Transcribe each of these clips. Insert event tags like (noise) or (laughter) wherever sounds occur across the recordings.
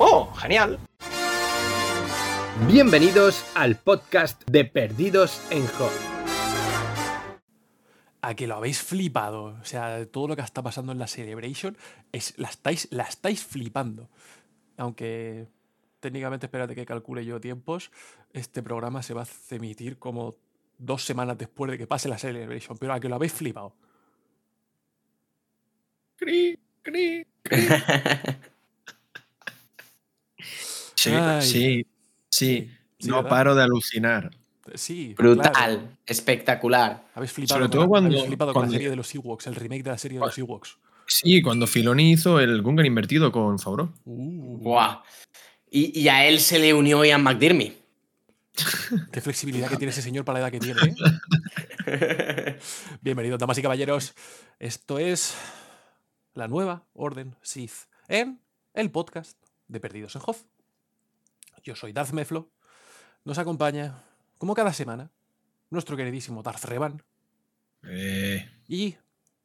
¡Oh, genial! Bienvenidos al podcast de Perdidos en Hot. A que lo habéis flipado. O sea, todo lo que está pasando en la Celebration es, la, estáis, la estáis flipando. Aunque técnicamente, espérate que calcule yo tiempos, este programa se va a emitir como dos semanas después de que pase la Celebration. Pero a que lo habéis flipado. Cri, cri, cri. (laughs) Sí, Ay. sí, sí. Sí, no ¿verdad? paro de alucinar. Sí. Brutal, claro. espectacular. Habéis flipado, Sobre con todo la- cuando- habéis flipado con la cuando- serie de los Ewoks, el remake de la serie de los Ewoks. Sí, cuando Filoni hizo el Gungan invertido con Favreau. Uh, Buah. Y, y a él se le unió Ian McDermott. (laughs) Qué flexibilidad que tiene ese señor para la edad que tiene. ¿eh? (laughs) Bienvenidos, damas y caballeros. Esto es la nueva Orden Sith en el podcast de Perdidos en Hoth. Yo soy Darth Meflo. Nos acompaña, como cada semana, nuestro queridísimo Darth Revan. Eh, Y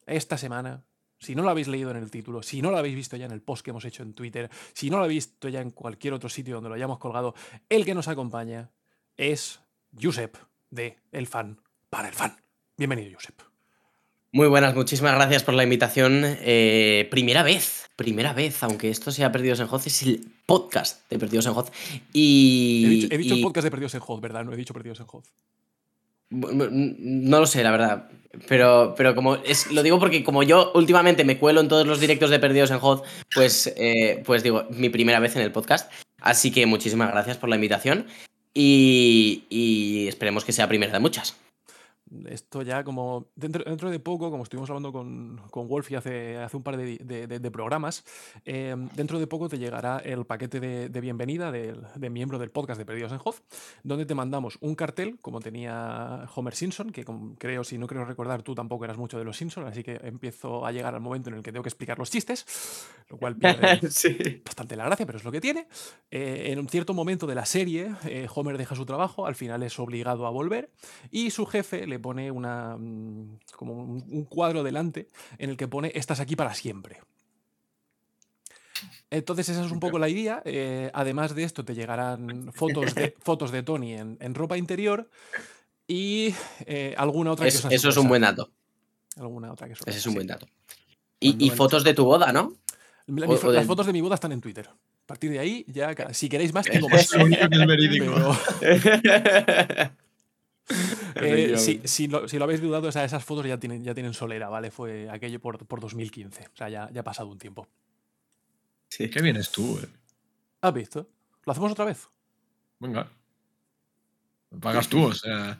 esta semana, si no lo habéis leído en el título, si no lo habéis visto ya en el post que hemos hecho en Twitter, si no lo habéis visto ya en cualquier otro sitio donde lo hayamos colgado, el que nos acompaña es Josep de El Fan para el Fan. Bienvenido, Josep. Muy buenas, muchísimas gracias por la invitación. Eh, primera vez, primera vez, aunque esto sea Perdidos en Hoz, es el podcast de Perdidos en Hoz. Y, He dicho, he dicho y- el podcast de Perdidos en Hoz, ¿verdad? No he dicho Perdidos en Hoz. No lo sé, la verdad. Pero, pero como es, lo digo porque como yo últimamente me cuelo en todos los directos de Perdidos en Hot, pues, eh, pues digo, mi primera vez en el podcast. Así que muchísimas gracias por la invitación. Y, y esperemos que sea primera de muchas. Esto ya como dentro, dentro de poco, como estuvimos hablando con, con Wolfie hace, hace un par de, de- de- de programas, eh, dentro de poco te llegará el paquete de, de bienvenida de miembro del podcast de Perdidos en Hoz, donde te mandamos un cartel, como tenía Homer Simpson, que como creo, si no creo recordar, tú tampoco eras mucho de los Simpson, así que empiezo a llegar al momento en el que tengo que explicar los chistes, lo cual pierde (laughs) sí. bastante la gracia, pero es lo que tiene. Eh, en un cierto momento de la serie, eh, Homer deja su trabajo, al final es obligado a volver y su jefe le pone una, mm, como un, un cuadro delante en el que pone estás aquí para siempre. Entonces esa es un poco la idea. eh, además de esto te llegarán fotos de, (laughs) fotos de Tony en, en ropa interior y eh, alguna otra Es- cosa. eso es un buen dato. Alguna otra que Ese es un buen dato. Y, fotos de tu boda, ¿no? La- Las fotos de mi boda están en Twitter. A partir de ahí, ya, si queréis más, (laughs) tengo más. es que verídico. Pero, (laughs) (laughs) eh, si, si lo, si lo habéis dudado, esa- esas fotos ya tienen, ya tienen solera, ¿vale? Fue aquello por, por 2015. O sea, ya, ya ha pasado un tiempo. Sí. Qué vienes tú, eh. ¿Has visto? ¿Lo hacemos otra vez? Venga. Lo pagas tú, o sea.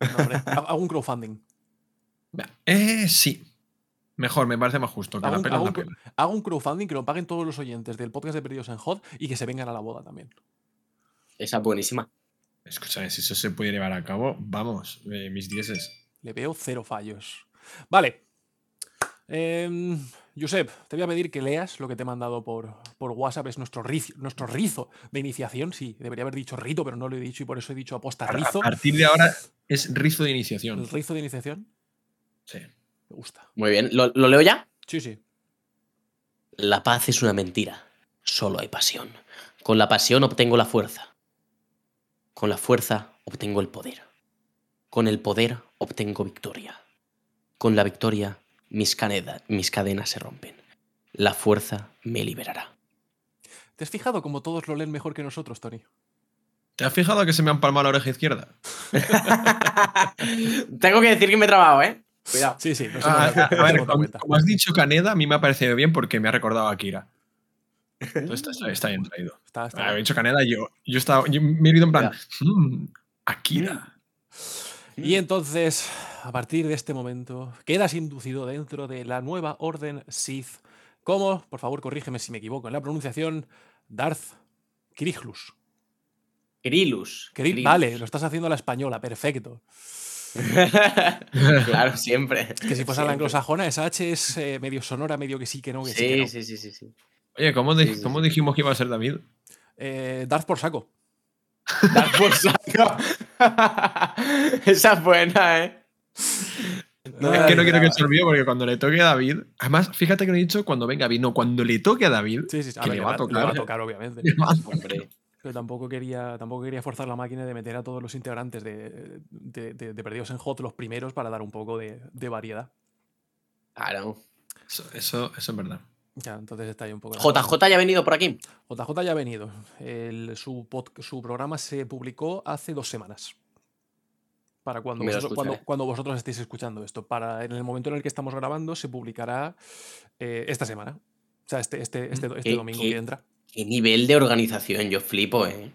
No, hombre, (laughs) ha- hago un crowdfunding. Eh, sí. Mejor, me parece más justo. Que Hago la un, pena hago es un la cro- pena. hago un crowdfunding que lo paguen todos los oyentes del podcast de Perdidos en Hot y que se vengan a la boda también. Esa es buenísima. Escúchame, si eso se puede llevar a cabo, vamos, eh, mis dieces. Le veo cero fallos. Vale. Em, Josep, te voy a pedir que leas lo que te he mandado por, por WhatsApp. Es nuestro rizo, nuestro rizo de iniciación. Sí, debería haber dicho rito, pero no lo he dicho y por eso he dicho aposta A, a rizo. partir de ahora es rizo de iniciación. El rizo de iniciación. Sí. Me gusta. Muy bien. ¿Lo, lo leo ya? Sí, sí. La paz es una mentira. Solo hay pasión. Con la pasión obtengo la fuerza. Con la fuerza obtengo el poder. Con el poder obtengo victoria. Con la victoria mis, caneda- mis cadenas se rompen. La fuerza me liberará. ¿Te has fijado como todos lo leen mejor que nosotros, Tony? ¿Te has fijado que se me ha empalmado la oreja izquierda? (laughs) Tengo que decir que me he trabado, ¿eh? Cuidado. Sí, sí. Ah, a, ver, como has dicho Caneda, a mí me ha parecido bien porque me ha recordado a Akira. Está, está bien traído. Está- está Ah, bien. dicho Caneda y yo, yo, estaba, yo me he ido en plan, "Mm, Akira. Y entonces, a partir de este momento, quedas inducido dentro de la nueva orden Sith. como, por favor, corrígeme si me equivoco en la pronunciación, Darth. Kiril- Kirilus. Vale, lo estás haciendo a la española, perfecto. (laughs) claro, siempre. Es que si fuese la anglosajona, esa H es eh, medio sonora, medio que sí, que no, que sí, que Sí, no. sí, sí, sí, sí. Oye, ¿cómo, di- Sí, sí, cómo sí. dijimos que iba a ser David? Eh, Darth por saco. Dar por saco. (laughs) (laughs) Esa es buena, ¿eh? No, es que no quiero que se olvide porque cuando le toque a David. Además, fíjate que no he dicho cuando venga David. No, cuando le toque a David. Sí, sí, sí. A que ver, le le va a va, le tocar. va a tocar, obviamente. Pero tampoco quería, tampoco quería forzar la máquina de meter a todos los integrantes de, de- de- de Perdidos en Hot los primeros para dar un poco de, de variedad. Claro. Eso, eso, eso es verdad. Ya, entonces está ahí un poco. JJ ya ha venido por aquí. JJ ya ha venido. El- su, pod- su programa se publicó hace dos semanas. Para cuando vosotros, cuando, escucharé. cuando vosotros estéis escuchando esto. Para en el momento en el que estamos grabando, se publicará eh, esta semana. O sea, este, este, este, este ¿Qué- domingo que entra. Qué nivel de organización, yo flipo, ¿eh?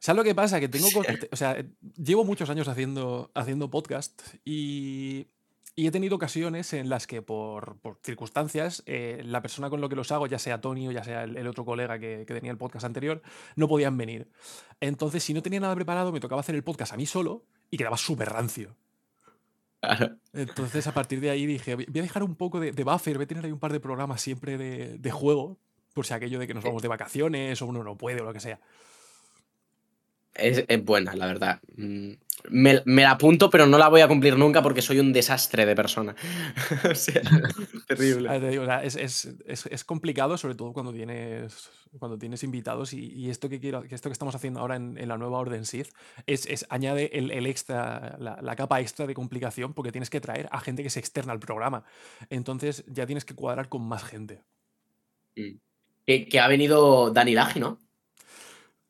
¿Sabes lo que pasa? Que tengo. (laughs) O sea, eh, llevo muchos años haciendo, haciendo podcast y, y he tenido ocasiones en las que, por, por circunstancias, eh, la persona con lo que los hago, ya sea Tony o ya sea el, el otro colega que, que tenía el podcast anterior, no podían venir. Entonces, si no tenía nada preparado, me tocaba hacer el podcast a mí solo y quedaba súper rancio. Entonces, a partir de ahí dije, voy a dejar un poco de, de buffer, voy a tener ahí un par de programas siempre de, de juego, por si aquello de que nos vamos de vacaciones o uno no puede o lo que sea. Es, es buena, la verdad. Mm, Me, me la apunto, pero no la voy a cumplir nunca porque soy un desastre de persona. (laughs) o sea, (laughs) terrible. Ah, te digo, o sea, es, es- es- es complicado, sobre todo cuando tienes, cuando tienes invitados. Y, y esto que quiero, que esto que estamos haciendo ahora en, en la nueva Orden Sith es, es añade el, el extra, la, la capa extra de complicación, porque tienes que traer a gente que se externa al programa. Entonces ya tienes que cuadrar con más gente. Mm. Que, que ha venido Dani Lagi, ¿no?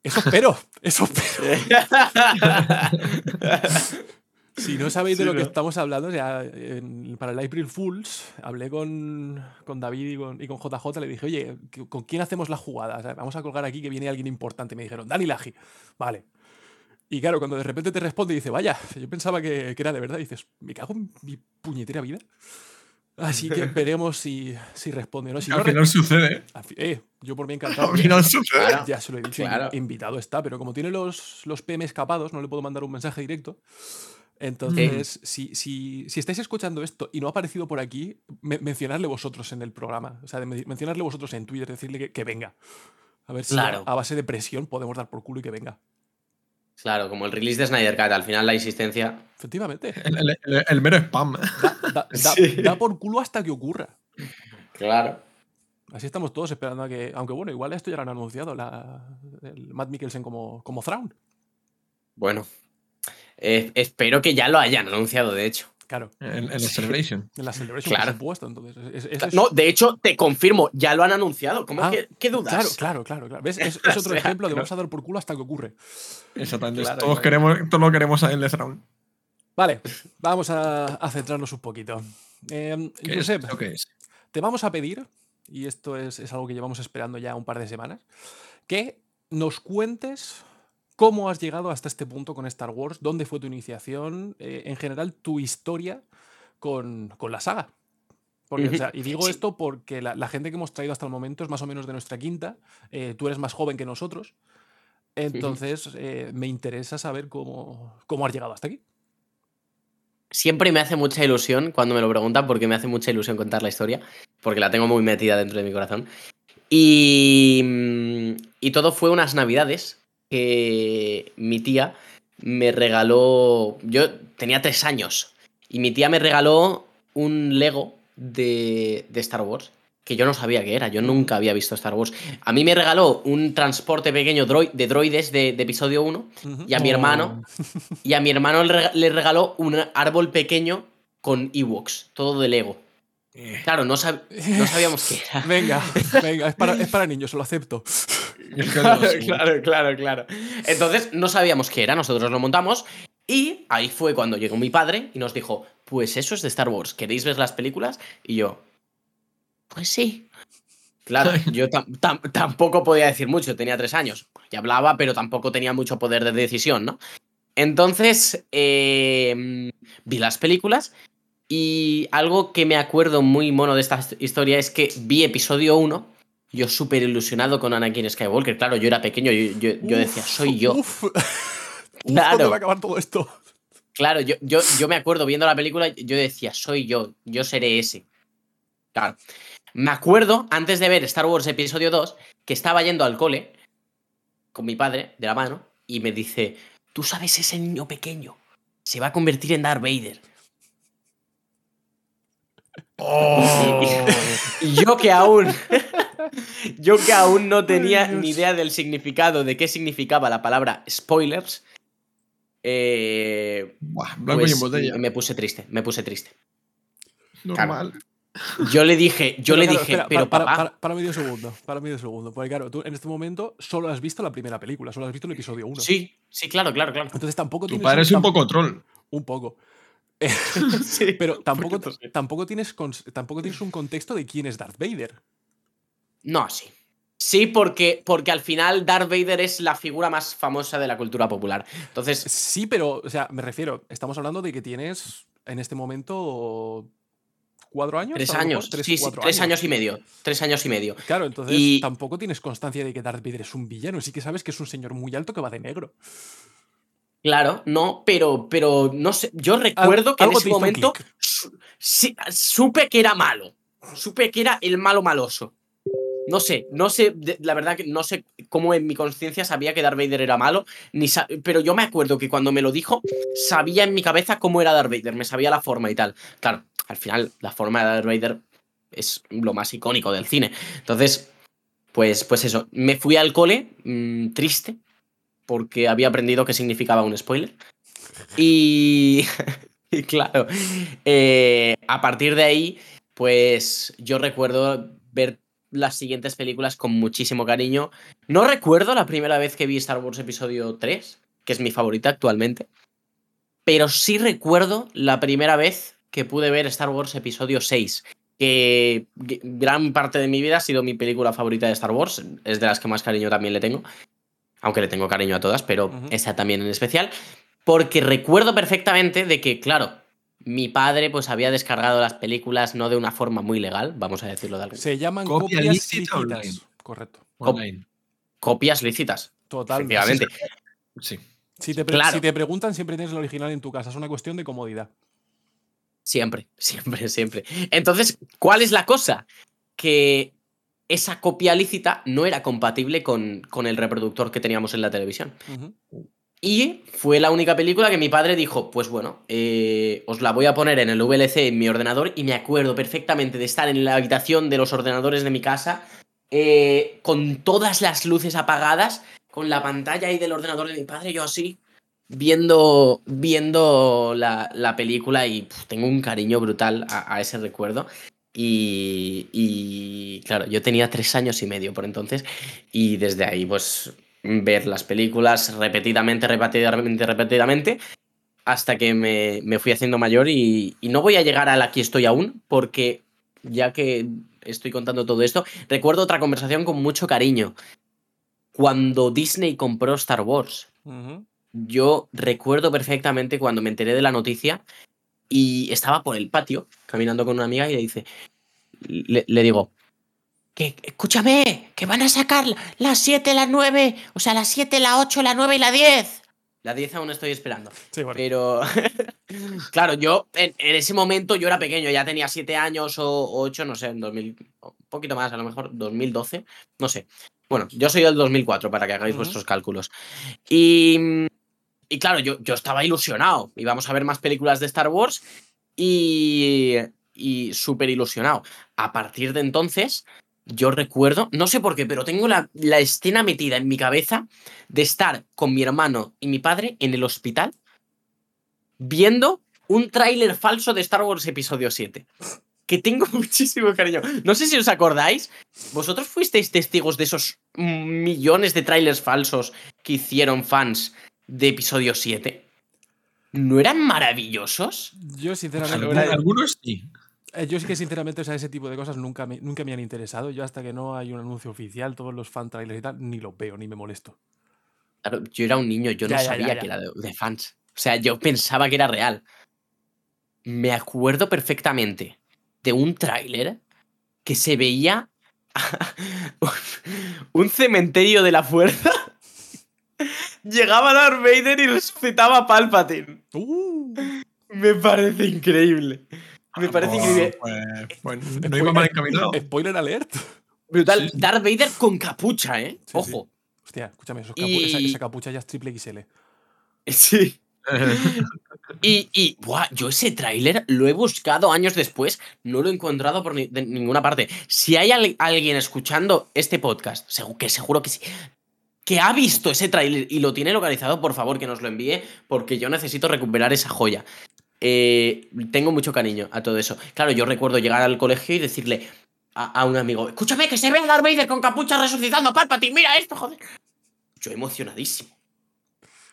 Eso espero, eso espero. (laughs) Si no sabéis de Sí, lo que estamos hablando, o sea, en- para el April Fools hablé con, con David y con, y con JJ, le dije, oye, ¿qué- ¿con quién hacemos la jugada? O sea, vamos a colgar aquí que viene alguien importante. Me dijeron, Dani Laji. Vale. Y claro, cuando de repente te responde y dice, vaya, yo pensaba que, que era de verdad, dices, me cago en mi puñetera vida. Así que (laughs) veremos si, si responde o no. Si Al no final sucede. eh, yo por mí encantado. Al final sucede. Ya se lo he dicho, Claro. invitado está, pero como tiene los, los PM escapados, no le puedo mandar un mensaje directo. Entonces, si, si, si estáis escuchando esto y no ha aparecido por aquí, me- mencionadle vosotros en el programa. O sea, de men- mencionadle vosotros en Twitter, decirle que, que venga. A ver si Claro. a, a base de presión podemos dar por culo y que venga. Claro, como el release de Snyder Cut, al final la insistencia. Efectivamente. El, el- el- el mero spam. Da, da- (laughs) da- Sí. da por culo hasta que ocurra. Claro. Así estamos todos esperando a que. Aunque bueno, igual esto ya lo han anunciado, la, el Matt Mikkelsen como, como Thrawn. Bueno. Eh, espero que ya lo hayan anunciado, de hecho. Claro. En, en la Celebration. En la Celebration, Claro. por supuesto. Entonces, es- es- eso es- No, de hecho, te confirmo, ya lo han anunciado. ¿Cómo Ah, que qué dudas? Claro, claro, claro. claro. ¿Ves? (laughs) Es, es otro O sea, ejemplo de no. vamos a dar por culo hasta que ocurre. Exactamente. Claro, todos, claro. Queremos, todos lo queremos a el Thrawn. Vale, vamos a, a centrarnos un poquito. Eh, ¿Qué es? Josep, ¿Eso qué es? te vamos a pedir, y esto es, es algo que llevamos esperando ya un par de semanas, que nos cuentes cómo has llegado hasta este punto con Star Wars, dónde fue tu iniciación, eh, en general tu historia con, con la saga. Porque, o Ujú. sea, y digo Sí. esto porque la, la gente que hemos traído hasta el momento es más o menos de nuestra quinta, eh, tú eres más joven que nosotros, entonces eh, me interesa saber cómo, cómo has llegado hasta aquí. Siempre me hace mucha ilusión cuando me lo preguntan, porque me hace mucha ilusión contar la historia, porque la tengo muy metida dentro de mi corazón. Y, mm, y todo fue unas navidades que mi tía me regaló. Yo tenía tres años y mi tía me regaló un Lego de, de Star Wars. que yo no sabía que era. Yo nunca había visto Star Wars. A mí me regaló un transporte pequeño droid, de droides de, de episodio 1 y a mi hermano. Y a mi hermano le rega- le regaló un árbol pequeño con Ewoks, todo de Lego. Claro, no, sab- no sabíamos qué (laughs) era. Venga, venga, es para, es para niños, lo acepto. (laughs) Claro, claro, claro, claro. Entonces no sabíamos qué era, nosotros lo montamos y ahí fue cuando llegó mi padre y nos dijo, pues eso es de Star Wars, ¿queréis ver las películas? Y yo, pues sí. Claro, (laughs) yo tam- tam- tampoco podía decir mucho, tenía tres años. Y hablaba, pero tampoco tenía mucho poder de decisión, ¿no? Entonces, eh, vi las películas y algo que me acuerdo muy mono de esta historia es que vi episodio 1, yo súper ilusionado con Anakin Skywalker. Claro, yo era pequeño, yo, yo- yo decía, soy yo. Uf, (laughs) Claro. ¿cuándo va a acabar todo esto? Claro, yo, yo, yo me acuerdo viendo la película, yo decía, soy yo, yo seré ese. Claro. Me acuerdo, antes de ver Star Wars Episodio 2, que estaba yendo al cole con mi padre de la mano y me dice, tú sabes, ese niño pequeño se va a convertir en Darth Vader. (laughs) Y yo que aún. Yo que aún no tenía ni idea del significado de qué significaba la palabra spoilers. Eh, blanco pues, y en botella. Me puse triste, me puse triste. Normal. Yo le dije, yo Pero le claro, dije, espera, pero para, papá. para- para medio segundo, para medio segundo. Porque claro, tú en este momento solo has visto la primera película, solo has visto el episodio 1. Sí, sí, claro, claro, claro. Entonces tampoco Tu padre es un poco troll. Un poco. (laughs) (laughs) Pero tampoco, tampoco, tienes tampoco tienes un contexto de quién es Darth Vader. No, sí. Sí, porque, porque al final Darth Vader es la figura más famosa de la cultura popular. Entonces. Sí, pero, o sea, me refiero, estamos hablando de que tienes en este momento cuatro años. Tres años. tres, sí, sí, tres años y medio. Tres años y medio. Claro, entonces Y- tampoco tienes constancia de que Darth Vader es un villano. Sí que sabes que es un señor muy alto que va de negro. Claro, no, pero, pero no sé. Yo recuerdo que en ese momento su- sí, supe que era malo. Supe que era el malo maloso. No sé, no sé, la verdad que no sé cómo en mi conciencia sabía que Darth Vader era malo, ni pero yo me acuerdo que cuando me lo dijo, sabía en mi cabeza cómo era Darth Vader, me sabía la forma y tal. Claro, al final la forma de Darth Vader es lo más icónico del cine. Entonces, pues, pues eso, me fui al cole mm, triste, porque había aprendido qué significaba un spoiler. Y, (laughs) y claro, eh, a partir de ahí, pues yo recuerdo ver las siguientes películas con muchísimo cariño. No recuerdo la primera vez que vi Star Wars Episodio 3, que es mi favorita actualmente, pero sí recuerdo la primera vez que pude ver Star Wars Episodio 6, que gran parte de mi vida ha sido mi película favorita de Star Wars, es de las que más cariño también le tengo, aunque le tengo cariño a todas, pero esa también en especial, porque recuerdo perfectamente de que, claro, mi padre pues había descargado las películas no de una forma muy legal, vamos a decirlo de algo. Se llaman Copia copias lícita lícitas. Correcto. Online. Copias lícitas. Totalmente. Efectivamente. Sí. Si te, pre- Claro. si te preguntan, siempre tienes el original en tu casa. Es una cuestión de comodidad. Siempre, siempre, siempre. Entonces, ¿cuál es la cosa? Que esa copia lícita no era compatible con, con el reproductor que teníamos en la televisión. Y fue la única película que mi padre dijo, pues bueno, eh, os la voy a poner en el VLC en mi ordenador y me acuerdo perfectamente de estar en la habitación de los ordenadores de mi casa eh, con todas las luces apagadas, con la pantalla ahí del ordenador de mi padre, yo así, viendo, viendo la, la película y tengo un cariño brutal a, a ese recuerdo. Y, y, claro, yo tenía tres años y medio por entonces y desde ahí pues ver las películas repetidamente, repetidamente, repetidamente hasta que me, me fui haciendo mayor y, y no voy a llegar al aquí estoy aún porque ya que estoy contando todo esto, recuerdo otra conversación con mucho cariño. Cuando Disney compró Star Wars, yo recuerdo perfectamente cuando me enteré de la noticia y estaba por el patio caminando con una amiga y le dice, le, le digo, que escúchame, que van a sacar las 7, las 9, o sea, las 7, la 8, la 9 y la 10. La 10 aún estoy esperando. Pero, (laughs) claro, yo en, en ese momento yo era pequeño, ya tenía 7 años o 8, no sé, en 2000, un poquito más, a lo mejor 2012, no sé. Bueno, yo soy del 2004, para que hagáis Ujú. vuestros cálculos. Y, y claro, yo, yo estaba ilusionado. Íbamos a ver más películas de Star Wars y, y súper ilusionado. A partir de entonces, yo recuerdo, no sé por qué, pero tengo la, la escena metida en mi cabeza de estar con mi hermano y mi padre en el hospital viendo un tráiler falso de Star Wars Episodio 7. Que tengo (laughs) muchísimo cariño. No sé si os acordáis, vosotros fuisteis testigos de esos millones de trailers falsos que hicieron fans de Episodio 7. ¿No eran maravillosos? Yo, sinceramente. Algunos, algunos sí. Eh, Yo sí que sinceramente, o sea, ese tipo de cosas nunca me, nunca me han interesado. Yo hasta que no hay un anuncio oficial, todos los fan trailers y tal, ni los veo, ni me molesto. Claro, yo era un niño, yo no Ya, ya, ya, sabía ya. que era de, de fans. O sea, yo pensaba que era real. Me acuerdo perfectamente de un tráiler que se veía (laughs) un cementerio de la fuerza. (laughs) Llegaba Darth Vader y resucitaba a Palpatine. Uh, Me parece increíble. Me parece Oh, increíble. pues, pues no iba mal encaminado. Spoiler alert. Brutal. sí. Darth Vader con capucha, ¿eh? Sí, Ojo. Hostia, escúchame, esos capu- Y- esa, esa capucha ya es triple XL. (laughs) Sí. (laughs) Y, y buah, yo ese tráiler lo he buscado años después, no lo he encontrado por ni- de ninguna parte. Si hay al- alguien escuchando este podcast, que seguro que sí, que ha visto ese tráiler y lo tiene localizado, por favor que nos lo envíe, porque yo necesito recuperar esa joya. Eh, tengo mucho cariño a todo eso. Claro, yo recuerdo llegar al colegio y decirle a, a un amigo, escúchame que se ve a Darth Vader con capucha resucitando a Palpatine, mira esto, joder. Yo emocionadísimo.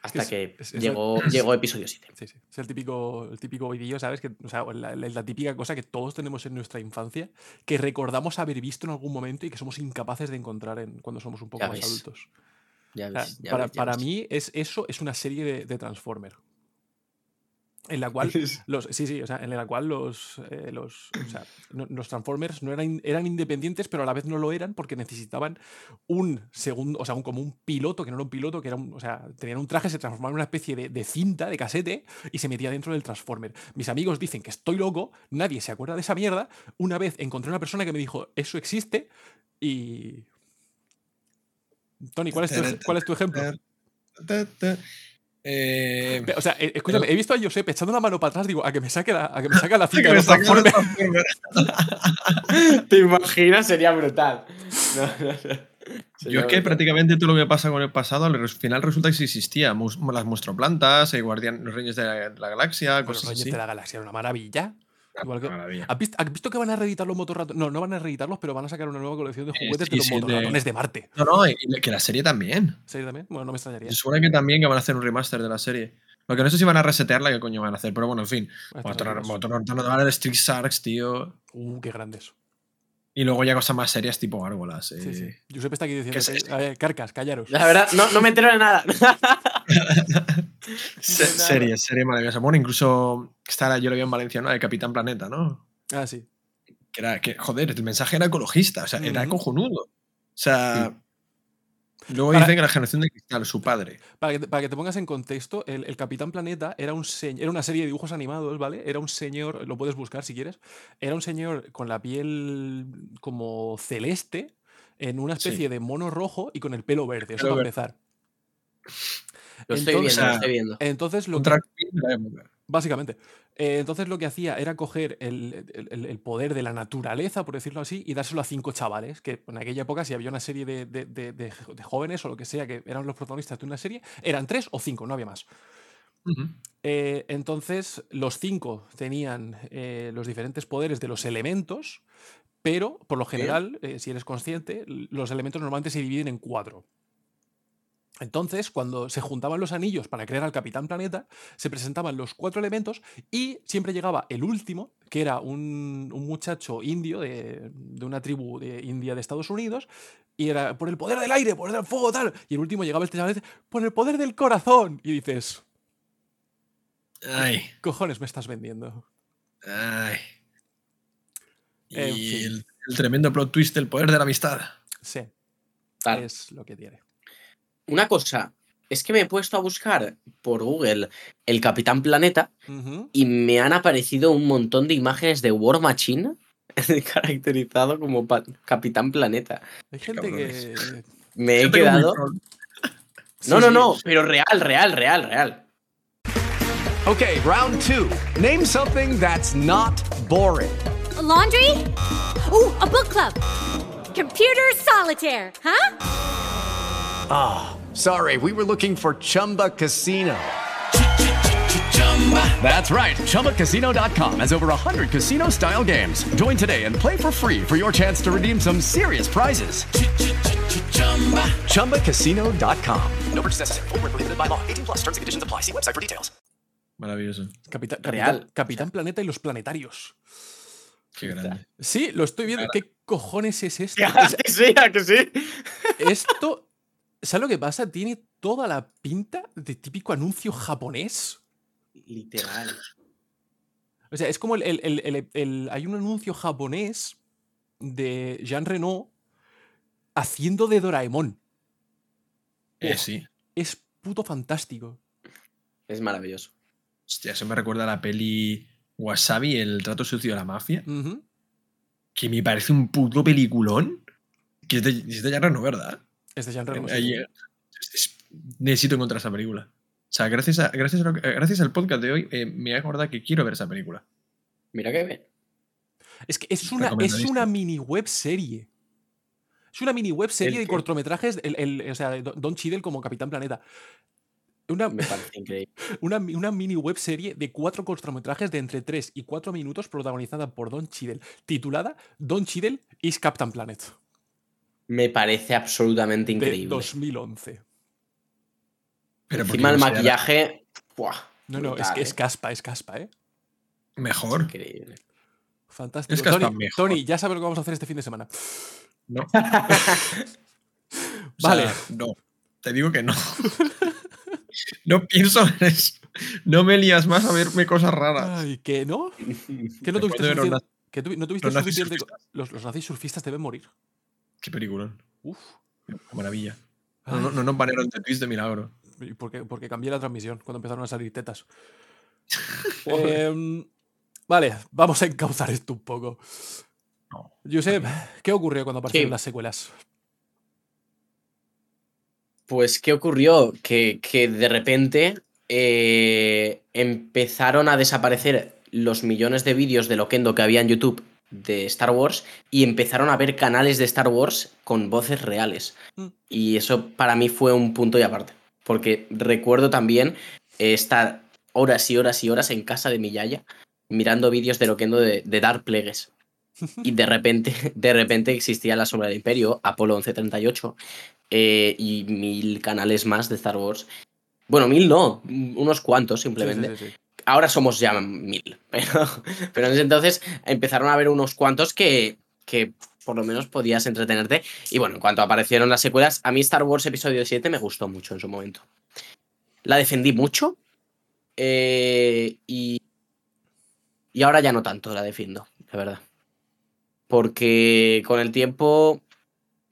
Hasta Es- que es- es- llegó, llegó episodio 7. Sí, sí. Es el típico, el típico vídeo, ¿sabes? Que, o sea, la, la- la típica cosa que todos tenemos en nuestra infancia, que recordamos haber visto en algún momento y que somos incapaces de encontrar en, cuando somos un poco Ya más ves. adultos. Ya ves, ya para ves, mí, es, eso es una serie de, de Transformer. En la cual (laughs) los, sí, sí, o sea, en la cual los, eh, los, o sea, no- los Transformers no eran, eran independientes, pero a la vez no lo eran porque necesitaban un segundo, o sea, un, como un piloto, que no era un piloto, que era un, o sea, tenían un traje, se transformaban en una especie de, de cinta, de casete, y se metía dentro del Transformer. Mis amigos dicen que estoy loco, nadie se acuerda de esa mierda. Una vez encontré una persona que me dijo, eso existe, y. Tony, ¿cuál es tu, cuál es tu ejemplo? Eh, O sea, eh, escúchame, he visto a Josep echando la mano para atrás, digo, a que me saque la, a que me saque la (laughs) que cinta de los los. ¿Te imaginas? Sería brutal. (laughs) No, no, no. Yo es que brutal. prácticamente todo lo que me pasa con el pasado, al final resulta que sí existía. Las monstroplantas, el guardián, los reyes de la, galaxia, Pero cosas Reyes así. de la Galaxia era una maravilla. Igual que- maravilla. ¿Has, visto, has visto que van a reeditar los motorratones? No, no van a reeditarlos, pero van a sacar una nueva colección de juguetes sí, de los sí, de- motorratones de Marte. No, no, y que la serie también. ¿Serie también? Bueno, no me extrañaría. Se supone que también que van a hacer un remaster de la serie. Lo que no sé si van a resetearla, qué coño van a hacer, pero bueno, en fin. Ah, está Motor, nervioso. motor, motor, Street Sharks, tío. Uh, qué grandes. Y luego ya cosas más serias tipo gárgolas. Eh. sí. Josep está aquí diciendo, ¿Qué es que- a ver, carcas, callaros. La verdad, no, no me entero de nada. (laughs) (laughs) Se- serie, serie maravillosa. Bueno, incluso esta yo lo vi en Valencia, ¿no? El Capitán Planeta, ¿no? Ah, sí. Que era, que, joder, el mensaje era ecologista, o sea, era cojonudo. O sea, luego Para- dicen que la generación de cristal, su padre. Para que, te, para que te pongas en contexto, el, el Capitán Planeta era, un se- era una serie de dibujos animados, ¿vale? Era un señor, lo puedes buscar si quieres, era un señor con la piel como celeste, en una Sí. especie de mono rojo y con el pelo verde, eso para empezar. Lo estoy Entonces- viendo, lo estoy viendo. Entonces, lo que, básicamente, eh, entonces lo que hacía era coger el, el- poder de la naturaleza, por decirlo así, y dárselo a cinco chavales, que en aquella época si había una serie de, de- de- de- de jóvenes o lo que sea que eran los protagonistas de una serie, eran tres o cinco, no había más. Eh, entonces, los cinco tenían eh, los diferentes poderes de los elementos, pero por lo general, eh, si eres consciente, los elementos normalmente se dividen en cuatro. Entonces, cuando se juntaban los anillos para crear al Capitán Planeta, se presentaban los cuatro elementos y siempre llegaba el último, que era un, un muchacho indio de, de una tribu de India de Estados Unidos, y era por el poder del aire, por el del fuego, tal. Y el último llegaba este chaval y dice, por el poder del corazón. Y dices, Ay, cojones me estás vendiendo? ay. Y En fin. el, el tremendo plot twist, el poder de la amistad. Sí, Tal. es lo que tiene. Una cosa, es que me he puesto a buscar por Google el Capitán Planeta y me han aparecido un montón de imágenes de War Machine (laughs) caracterizado como pa- Capitán Planeta. Hay gente que... Me he quedado. No, no, no, pero real, real, real, real. Okay, round two. Name something that's not boring. laundry? Ooh, a book club. Computer solitaire, huh? Ah, sorry, we were looking for Chumba Casino. That's right. ChumbaCasino.com has over 100 casino style games. Join today and play for free for your chance to redeem some serious prizes. ChumbaCasino.com. No purchase necessary. Full prohibited by law. 18 plus terms and conditions apply. See website for details. Maravilloso. Capitán, Real. Capitán, Capitán Planeta y los planetarios. Qué grande. Sí, lo estoy viendo. ¿Qué cojones es esto? Ya, sea, que sí, ya que sí. esto, ¿sabes lo que pasa? Tiene toda la pinta de típico anuncio japonés. Literal. O sea, es como el, el- el- el- el- hay un anuncio japonés de Jean Reno haciendo de Doraemon. Eh, sí. Es puto fantástico. Es maravilloso. Hostia, eso me recuerda a la peli Wasabi, el trato sucio de la mafia. Que me parece un puto peliculón. Que es de, es de Jean Reno, ¿verdad? Es de Jean Reno. sí. Ahí, eh, es- necesito encontrar esa película. O sea, gracias, a, gracias, a lo que- gracias al podcast de hoy, eh, me he acordado que quiero ver esa película. Mira que bien. Es que es una, es Recomendadísimo. una mini web serie. Es una mini web serie de qué? cortometrajes, el, el- o sea, Don Cheadle como Capitán Planeta. Una, Me parece increíble. (laughs) una, mi- una mini web serie de cuatro cortometrajes de entre 3 y 4 minutos protagonizada por Don Cheadle, titulada Don Cheadle is Captain Planet, Me parece absolutamente de increíble. 2011. Pero Encima el maquillaje. ¡buah! No, no, es que es ¿eh? caspa, es caspa, ¿eh? Mejor. Increíble. Fantástico. Es que Tony, mejor. Tony, ya sabes lo que vamos a hacer este fin de semana. No. Vale. (laughs) O sea, no. Te digo que no. no pienso en eso. No me lías más a verme cosas raras. Ay, ¿que no? (laughs) ¿Que no tuviste de suficiente? que no tuviste los suficiente? Los, los nazis surfistas deben morir. Qué peliculón. Uf. Qué maravilla. No, no, no nos banearon de twist de milagro. ¿Y por qué? Porque cambié la transmisión cuando empezaron a salir tetas. (laughs) Em, vale, vamos a encauzar esto un poco. Josep, ¿qué ocurrió cuando aparecieron Sí. las secuelas? Pues, ¿qué ocurrió? Que, que de repente eh, empezaron a desaparecer los millones de vídeos de Loquendo que había en YouTube de Star Wars y empezaron a ver canales de Star Wars con voces reales. Mm. Y eso para mí fue un punto y aparte. Porque recuerdo también estar horas y horas y horas en casa de mi yaya mirando vídeos de Loquendo de, de dar plegues. Y de repente, (laughs) de repente existía La Sombra del Imperio, Apolo 1138 eh, y mil canales más de Star Wars. Bueno, mil no, unos cuantos simplemente. Sí, sí, sí, sí. Ahora somos ya mil, (laughs) pero, pero en ese entonces empezaron a haber unos cuantos que, que por lo menos podías entretenerte. Y bueno, en cuanto aparecieron las secuelas, a mí Star Wars Episodio 7 me gustó mucho en su momento. La defendí mucho eh, y, y ahora ya no tanto la defiendo, la verdad. Porque con el tiempo,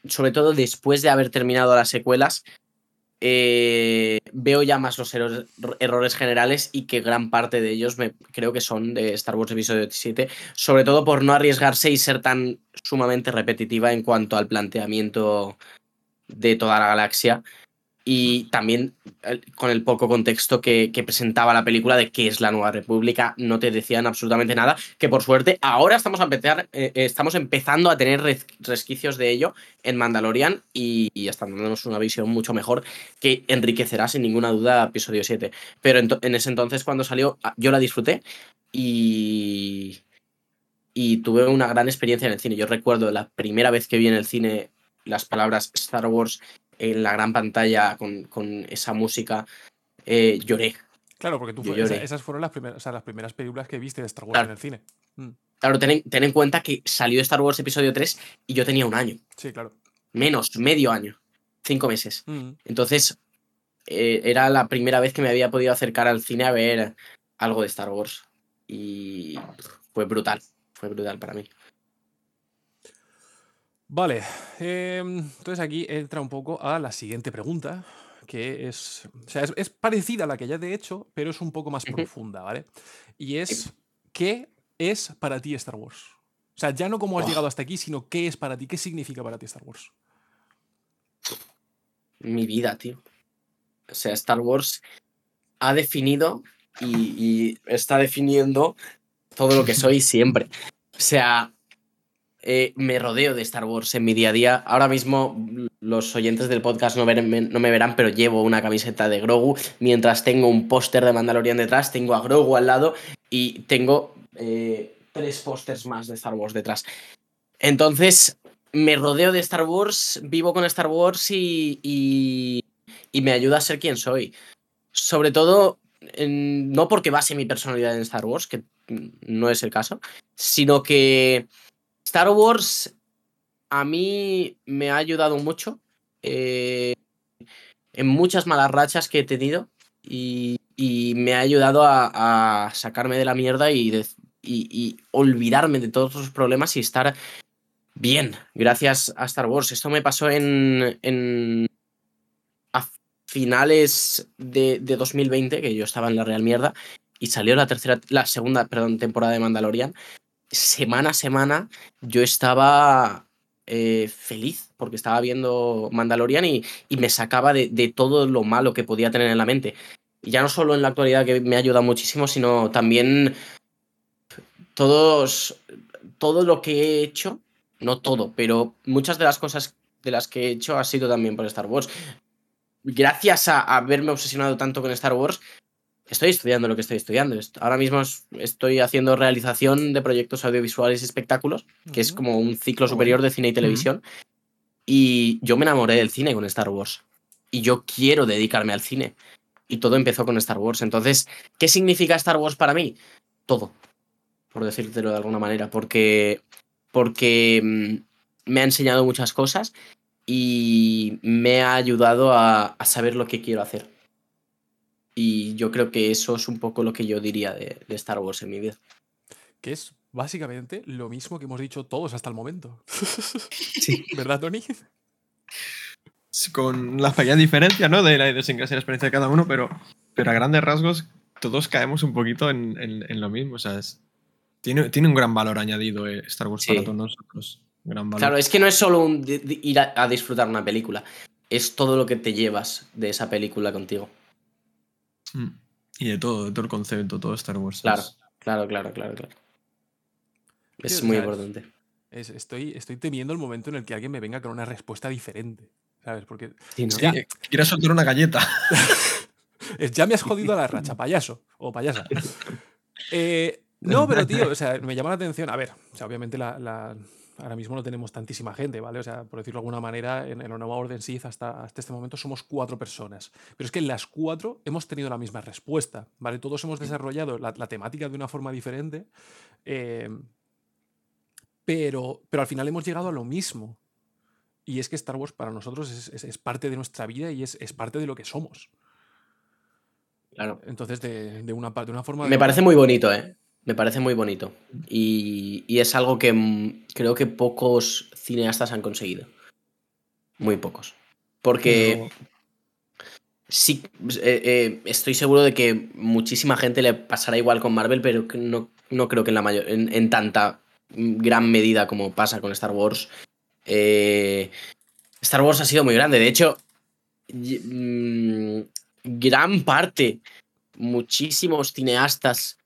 sobre todo después de haber terminado las secuelas, eh, veo ya más los errores, errores generales y que gran parte de ellos me, creo que son de Star Wars Episodio 7, sobre todo por no arriesgarse y ser tan sumamente repetitiva en cuanto al planteamiento de toda la galaxia y también eh, con el poco contexto que, presentaba la película de qué es la Nueva República, no te decían absolutamente nada, que por suerte ahora estamos, a empezar, eh, eh, estamos empezando a tener res- resquicios de ello en Mandalorian y, y están dándonos una visión mucho mejor que enriquecerá sin ninguna duda episodio 7. Pero ento- en ese entonces cuando salió ah, yo la disfruté y, y tuve una gran experiencia en el cine. Yo recuerdo la primera vez que vi en el cine las palabras Star Wars en la gran pantalla con, con esa música, eh, lloré. Claro, porque tú esa- esas fueron las primeras, o sea, las primeras películas que viste de Star Wars Claro. en el cine. Mm, Claro, ten en, ten en cuenta que salió Star Wars Episodio 3 y yo tenía un año, Sí, claro. menos, medio año, cinco meses. Mm. Entonces, eh, era la primera vez que me había podido acercar al cine a ver algo de Star Wars. Y fue brutal, fue brutal para mí. Vale, em, entonces aquí entra un poco a la siguiente pregunta, que es, o sea, es, es parecida a la que ya te he hecho, pero es un poco más profunda, ¿vale? Y es, ¿qué es para ti Star Wars? O sea, ya no cómo has llegado hasta aquí, sino qué es para ti, qué significa para ti Star Wars. Mi vida, tío. O sea, Star Wars ha definido y, y está definiendo todo lo que soy siempre. O sea, eh, me rodeo de Star Wars en mi día a día. Ahora mismo los oyentes del podcast no, me verán, pero llevo una camiseta de Grogu, mientras tengo un póster de Mandalorian detrás, tengo a Grogu al lado y tengo eh, tres pósters más de Star Wars detrás. Entonces, me rodeo de Star Wars, vivo con Star Wars y, y, me ayuda a ser quien soy. Sobre todo, no porque base mi personalidad en Star Wars, que no es el caso, sino que Star Wars a mí me ha ayudado mucho eh, en muchas malas rachas que he tenido y, me ha ayudado a, sacarme de la mierda y olvidarme de todos los problemas y estar bien gracias a Star Wars. Esto me pasó en, en a finales de, de 2020, que yo estaba en la real mierda, y salió la tercera, la segunda, perdón, temporada de Mandalorian. Semana a semana yo estaba eh, feliz porque estaba viendo Mandalorian y, y me sacaba de, de todo lo malo que podía tener en la mente. Y ya no solo en la actualidad que me ayuda muchísimo, sino también todos, todo lo que he hecho, no todo, pero muchas de las cosas de las que he hecho ha sido también por Star Wars. Gracias a haberme obsesionado tanto con Star Wars, estoy estudiando lo que estoy estudiando. Est- Ahora mismo es- estoy haciendo realización de proyectos audiovisuales y espectáculos, que es como un ciclo superior de cine y televisión. Y yo me enamoré del cine con Star Wars. Y yo quiero dedicarme al cine. Y todo empezó con Star Wars. Entonces, ¿qué significa Star Wars para mí? Todo. Por decírtelo de alguna manera. Porque. Porque mm, me ha enseñado muchas cosas. Y me ha ayudado a, a saber lo que quiero hacer. Y yo creo que eso es un poco lo que yo diría de, de Star Wars en mi vida. Que es básicamente lo mismo que hemos dicho todos hasta el momento. (laughs) ¿Verdad, Tony? Sí, Con las pequeñas diferencias, ¿no? De la idiosincrasia y la experiencia de cada uno, pero, pero a grandes rasgos todos caemos un poquito en, en- en lo mismo. O sea, es- tiene, tiene un gran valor añadido eh, Star Wars para Sí. todos nosotros. Gran valor. Claro, es que no es solo un ir a, a disfrutar una película. Es todo lo que te llevas de esa película contigo. Mm. Y de todo, de todo el concepto, todo Star Wars. Claro, claro, claro, claro, claro. Es muy importante. es- estoy, estoy temiendo el momento en el que alguien me venga con una respuesta diferente. ¿Sabes? Porque Sí, ¿no? Sí, ya, eh, quieres soltar una galleta. es- (laughs) ya me has jodido la racha, (laughs) payaso o payasa. (laughs) Eh, no, pero tío, o sea, me llama la atención. A ver, o sea, obviamente la, la- ahora mismo no tenemos tantísima gente, ¿vale? O sea, por decirlo de alguna manera, en, en la nueva Orden Sith hasta, hasta este momento somos cuatro personas. Pero es que las cuatro hemos tenido la misma respuesta, ¿vale? Todos hemos desarrollado la, la temática de una forma diferente, eh, pero, pero al final hemos llegado a lo mismo. Y es que Star Wars para nosotros es, es- es parte de nuestra vida y es, es parte de lo que somos. Claro. Entonces, de, de una, de una forma... Me parece muy bonito, ¿eh? Me parece muy bonito. Y, y es algo que mm, creo que pocos cineastas han conseguido. Muy pocos. Porque sí, eh, eh, estoy seguro de que muchísima gente le pasará igual con Marvel, pero no, no creo que en, la mayor, en, en tanta mm, gran medida como pasa con Star Wars. Eh, Star Wars ha sido muy grande. De hecho, mm, gran parte, muchísimos cineastas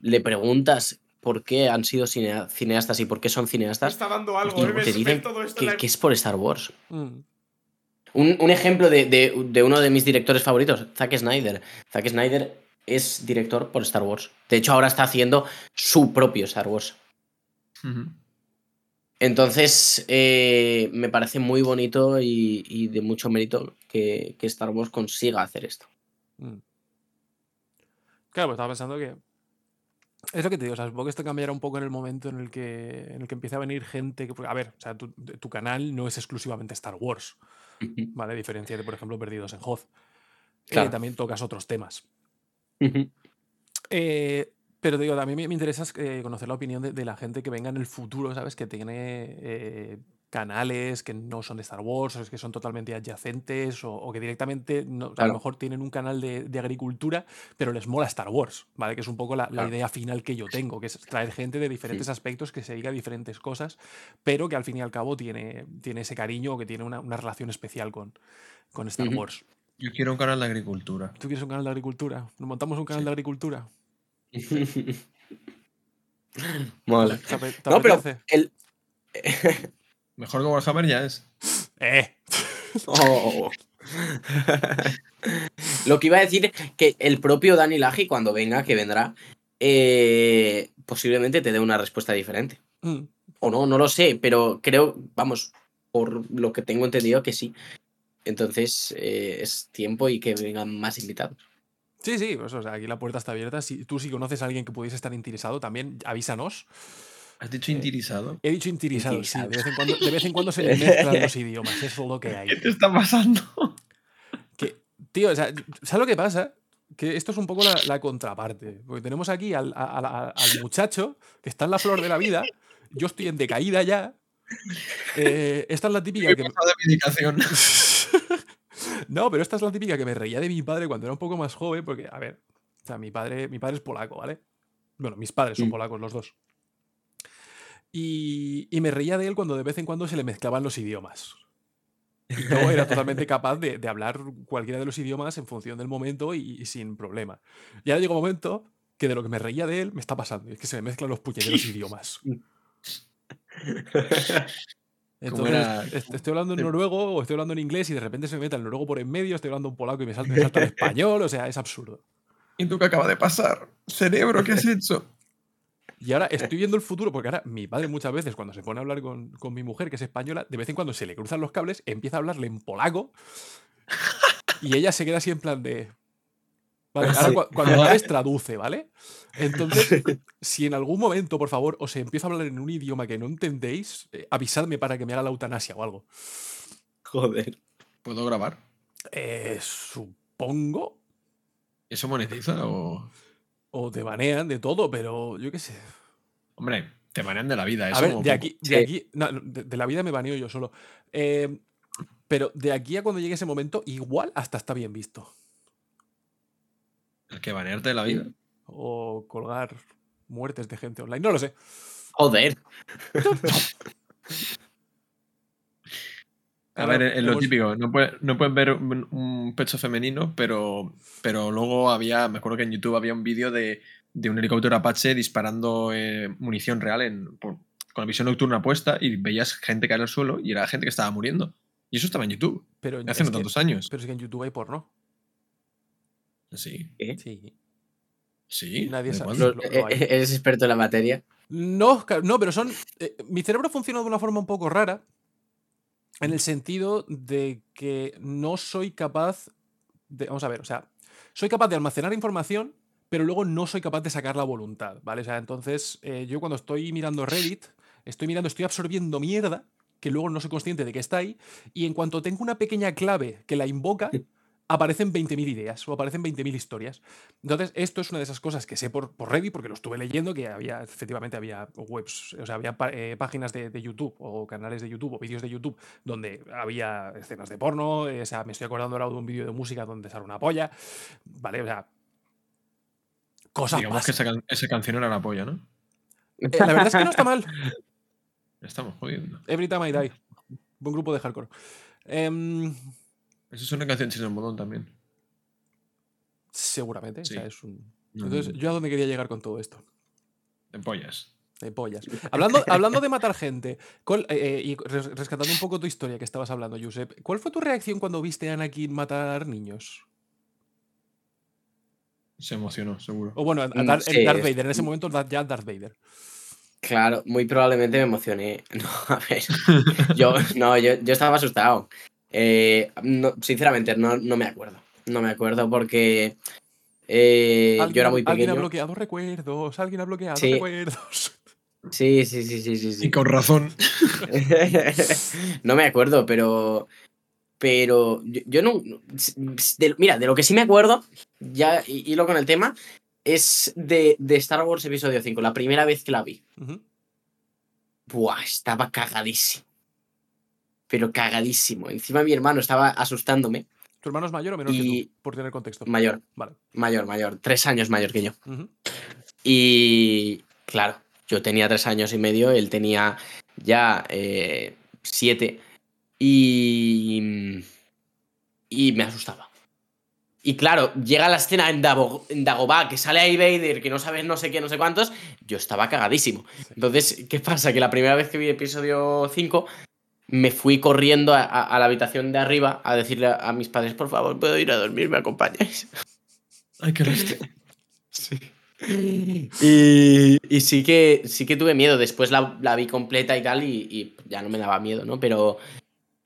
le preguntas por qué han sido cinea- cineastas y por qué son cineastas. está dando algo, y te ¿Ves- dicen ves todo esto que, la- que es por Star Wars. Mm. Un, un ejemplo de, de- de uno de mis directores favoritos, Zack Snyder. Zack Snyder es director por Star Wars. De hecho, ahora está haciendo su propio Star Wars. Entonces, eh, me parece muy bonito y, y de mucho mérito que, que Star Wars consiga hacer esto. Mm. Claro, pues estaba pensando que. Es lo que te digo, o sea, supongo que esto cambiará un poco en el momento en el que, en el que empiece a venir gente. Que, a ver, o sea, tu, tu canal no es exclusivamente Star Wars, ¿vale? A diferencia de, por ejemplo, Perdidos en Hoth. Eh, Claro. también tocas otros temas. Eh, pero te digo, también me, me interesa eh, conocer la opinión de, de la gente que venga en el futuro, ¿sabes? Que tiene canales que no son de Star Wars, o que son totalmente adyacentes, o, o que directamente no- a lo mejor tienen un canal de, de agricultura, pero les mola Star Wars, ¿vale? Que es un poco la, idea final que yo tengo, que es traer gente de diferentes aspectos que se diga diferentes cosas, pero que al fin y al cabo tiene, tiene ese cariño o que tiene una, una relación especial con, con Star. Wars. Yo quiero un canal de agricultura. ¿Tú quieres un canal de agricultura? ¿Nos montamos un canal de agricultura? (laughs) Mola. ¿Te No, pero el. (laughs) Mejor que Warhammer ya es. Eh. (laughs) Oh. Lo que iba a decir que el propio Dani Laji, cuando venga, que vendrá, eh, posiblemente te dé una respuesta diferente. Mm. O no, no lo sé, pero creo, vamos, por lo que tengo entendido que sí. Entonces eh, es tiempo y que vengan más invitados. Sí, sí, pues, o sea, aquí la puerta está abierta. Si tú si conoces a alguien que pudiese estar interesado, también avísanos. ¿Has dicho interesado? He dicho interesado, sí. De vez en cuando, de vez en cuando se le mezclan los (laughs) idiomas. Eso es lo que hay. ¿Qué te está pasando? Que, tío, o sea, ¿sabes lo que pasa? Que esto es un poco la, la contraparte. Porque tenemos aquí al, a- a la- al muchacho que está en la flor de la vida. Yo estoy en decaída ya. Eh, esta es la típica ¿Qué que. de? (laughs) No, pero esta es la típica que me reía de mi padre cuando era un poco más joven, porque, a ver, o sea, mi padre, mi padre es polaco, ¿vale? Bueno, mis padres son Mm. polacos los dos. Y, y me reía de él cuando de vez en cuando se le mezclaban los idiomas. Y yo era totalmente (laughs) capaz de, de hablar cualquiera de los idiomas en función del momento y, y sin problema. Y ahora llega un momento que de lo que me reía de él me está pasando. Es que se me mezclan los puñeteros idiomas. (laughs) Entonces, era? estoy hablando en noruego o estoy hablando en inglés y de repente se me mete el noruego por en medio, estoy hablando en polaco y me salta, me salta el (laughs) español, o sea, es absurdo. ¿Y tú qué acaba de pasar? Cerebro, ¿qué has hecho? Y ahora estoy viendo el futuro, porque ahora mi padre muchas veces, cuando se pone a hablar con, con mi mujer, que es española, de vez en cuando se le cruzan los cables, empieza a hablarle en polaco y ella se queda así en plan de... Vale, ahora Sí. cua- cuando hables traduce, ¿vale? Entonces, si en algún momento, por favor, os empiezo a hablar en un idioma que no entendéis, eh, avisadme para que me haga la eutanasia o algo. Joder. ¿Puedo grabar? Eh, supongo. ¿Eso monetiza o...? O te banean de todo, pero yo qué sé. Hombre, te manejan de la vida, eso A ver, como de aquí, de, aquí no, de, de la vida me baneo yo solo. Eh, pero de aquí a cuando llegue ese momento, igual hasta está bien visto. El que banearte de la vida. O colgar muertes de gente online. No lo sé. Joder. (laughs) A ver, es lo típico, no, puede- no pueden ver un, un pecho femenino, pero, pero luego había, me acuerdo que en YouTube había un vídeo de, de un helicóptero Apache disparando eh, munición real en, por- con la visión nocturna puesta y veías gente caer al suelo y era gente que estaba muriendo. Y eso estaba en YouTube, Pero hace no que- tantos años. Pero es que en YouTube hay porno. Sí, Sí. sí. Nadie ¿de sabe. Lo- lo. Eh, ¿Eres experto en la materia? No, no, pero son. eh, mi cerebro funciona de una forma un poco rara. En el sentido de que no soy capaz de. Vamos a ver, o sea, soy capaz de almacenar información, pero luego no soy capaz de sacar la voluntad, ¿vale? O sea, entonces, eh, yo cuando estoy mirando Reddit, estoy mirando, estoy absorbiendo mierda que luego no soy consciente de que está ahí, y en cuanto tengo una pequeña clave que la invoca, aparecen 20.000 ideas o aparecen 20.000 historias. Entonces, esto es una de esas cosas que sé por, por Reddit, porque lo estuve leyendo, que había, efectivamente, había webs, o sea, había eh, páginas de, de YouTube o canales de YouTube o vídeos de YouTube donde había escenas de porno, eh, o sea, me estoy acordando ahora de un vídeo de música donde sale una polla, ¿vale? O sea, cosas Digamos que pasan. esa, can- esa canción era la polla, ¿no? Eh, la verdad es que no está mal. (laughs) Estamos jodiendo. Every Time I Die. Buen grupo de hardcore. Em, Eso es una canción sin modón también. seguramente. Sí. O sea, es un... Entonces, no, ¿yo a dónde quería llegar con todo esto? De pollas. De pollas. Hablando, hablando de matar gente, ¿cuál- eh, eh, y res- rescatando un poco tu historia que estabas hablando, Josep, ¿cuál fue tu reacción cuando viste a Anakin matar niños? Se emocionó, seguro. O bueno, a Mm, Dar- sí, Darth Vader, en ese momento ya Darth Vader. Claro, muy probablemente me emocioné. (laughs) No, a ver. (laughs) Yo, no, yo, yo estaba asustado. Eh, no, sinceramente, no, no me acuerdo. No me acuerdo porque eh, yo era muy Alguien ha pequeño. bloqueado recuerdos, alguien ha bloqueado Sí. recuerdos. Sí, sí, sí, sí, sí, sí. Y con razón. (laughs) no me acuerdo, pero. Pero yo, yo no. de- mira, de lo que sí me acuerdo, ya y- hilo con el tema, es de, de Star Wars Episodio 5, la primera vez que la vi. Ujú. Buah, estaba cagadísimo. Pero cagadísimo. Encima mi hermano estaba asustándome. ¿Tu hermano es mayor o menor que tú? Por tener contexto. Mayor, Vale. mayor, mayor. Tres años mayor que yo. Y claro, yo tenía tres años y medio, él tenía ya eh, siete. Y. Y me asustaba. Y claro, llega la escena en Dagobah, que sale ahí Vader, que no sabes no sé qué, no sé cuántos. Yo estaba cagadísimo. Entonces, ¿qué pasa? Que la primera vez que vi episodio 5, me fui corriendo a, a- a la habitación de arriba a decirle a, a mis padres, por favor, puedo ir a dormir, ¿me acompañáis? (laughs) Ay, qué bestia. Y, y sí que sí que tuve miedo. Después la, la vi completa y tal, y, y ya no me daba miedo, ¿no? Pero,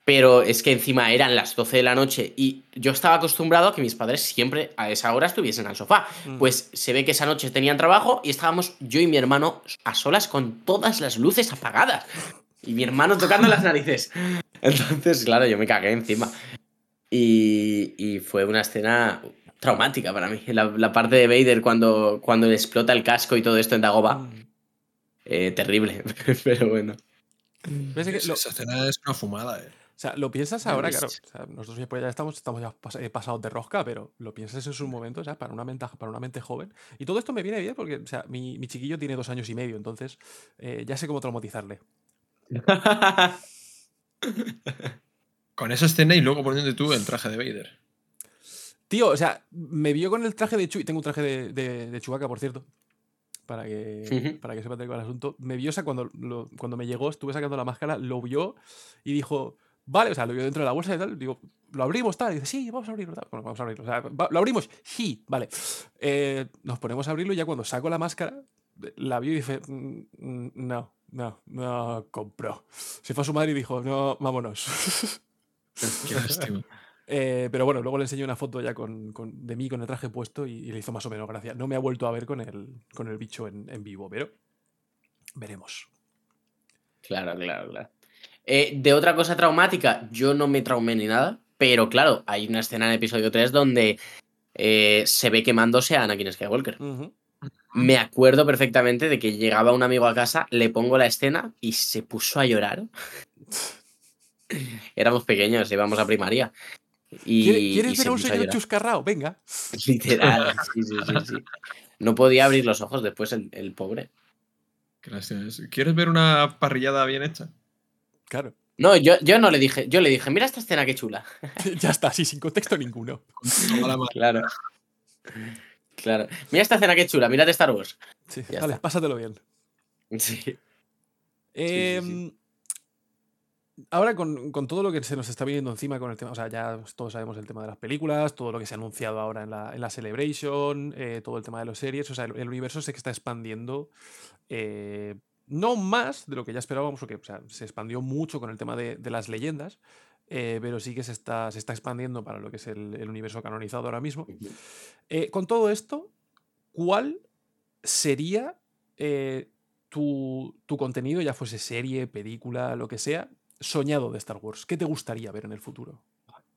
pero es que encima eran las 12 de la noche y yo estaba acostumbrado a que mis padres siempre a esa hora estuviesen al sofá. Mm. Pues se ve que esa noche tenían trabajo y estábamos yo y mi hermano a solas con todas las luces apagadas. Y mi hermano tocando las narices. (laughs) Entonces, claro, yo me cagué encima. Y, y fue una escena traumática para mí. La, la parte de Vader cuando, cuando le explota el casco y todo esto en Dagobah. Eh, terrible, (laughs) pero bueno. ¿Ves que Esa- lo- Esa escena es una fumada, eh. O sea, lo piensas ahora, claro. o sea, nosotros ya, pues ya estamos, estamos ya pas- eh, pasados de rosca, pero lo piensas en su momento, o sea, para una mente, para una mente joven. Y todo esto me viene bien porque, o sea, mi, mi chiquillo tiene dos años y medio, entonces eh, ya sé cómo traumatizarle. (laughs) Con esa escena y luego poniendo tú el traje de Vader. Tío, o sea, me vio con el traje de Chewie. Tengo un traje de, de, de Chewbacca, por cierto. Para que, para que sepa de qué va el asunto. Me vio, o sea, cuando, lo- cuando me llegó, estuve sacando la máscara, lo vio y dijo, vale, o sea, lo vio dentro de la bolsa y tal. Digo, ¿lo abrimos tal? Y dice, sí, vamos a abrirlo. Tal. Bueno, vamos a abrirlo. O sea, va- ¿lo abrimos? Sí, vale. Eh, nos ponemos a abrirlo y ya cuando saco la máscara, la vio y dice, "Mm, mm, no, no, no compró. Se fue a su madre y dijo, no, vámonos. Qué lástima. (laughs) Eh, pero bueno, luego le enseñé una foto ya con, con- de mí con el traje puesto y, y le hizo más o menos gracia. No me ha vuelto a ver con el, con el bicho en, en vivo, pero veremos. Claro, claro, claro. Eh, de otra cosa traumática, yo no me traumé ni nada, pero claro, hay una escena en episodio 3 donde eh, se ve quemándose a Anakin Skywalker. Me acuerdo perfectamente de que llegaba un amigo a casa, le pongo la escena y se puso a llorar. (laughs) Éramos pequeños, íbamos a primaria. Y, ¿Quiere- y ¿Quieres se ver a un señor chuscarrao? Venga. (laughs) Literal, sí, sí, sí, sí. No podía abrir los ojos después el, el pobre. Lástima. ¿Quieres ver una parrillada bien hecha? Claro. No, yo, yo no le dije, yo le dije, mira esta escena qué chula. (laughs) ya está, sí, sin contexto ninguno. Claro. Claro. Mira esta escena qué chula, mírate Star Wars. Sí, Ya vale, está. pásatelo bien. (laughs) Sí. Em, Ahora con, con todo lo que se nos está viniendo encima con el tema, o sea, ya todos sabemos el tema de las películas, todo lo que se ha anunciado ahora en la, en la Celebration, eh, todo el tema de las series, o sea, el, el universo se está expandiendo, eh, no más de lo que ya esperábamos, porque o sea, se expandió mucho con el tema de, de las leyendas, eh, pero sí que se está, se está expandiendo para lo que es el, el universo canonizado ahora mismo. Eh, con todo esto, ¿cuál sería eh, tu, tu contenido, ya fuese serie, película, lo que sea, soñado de Star Wars? ¿Qué te gustaría ver en el futuro?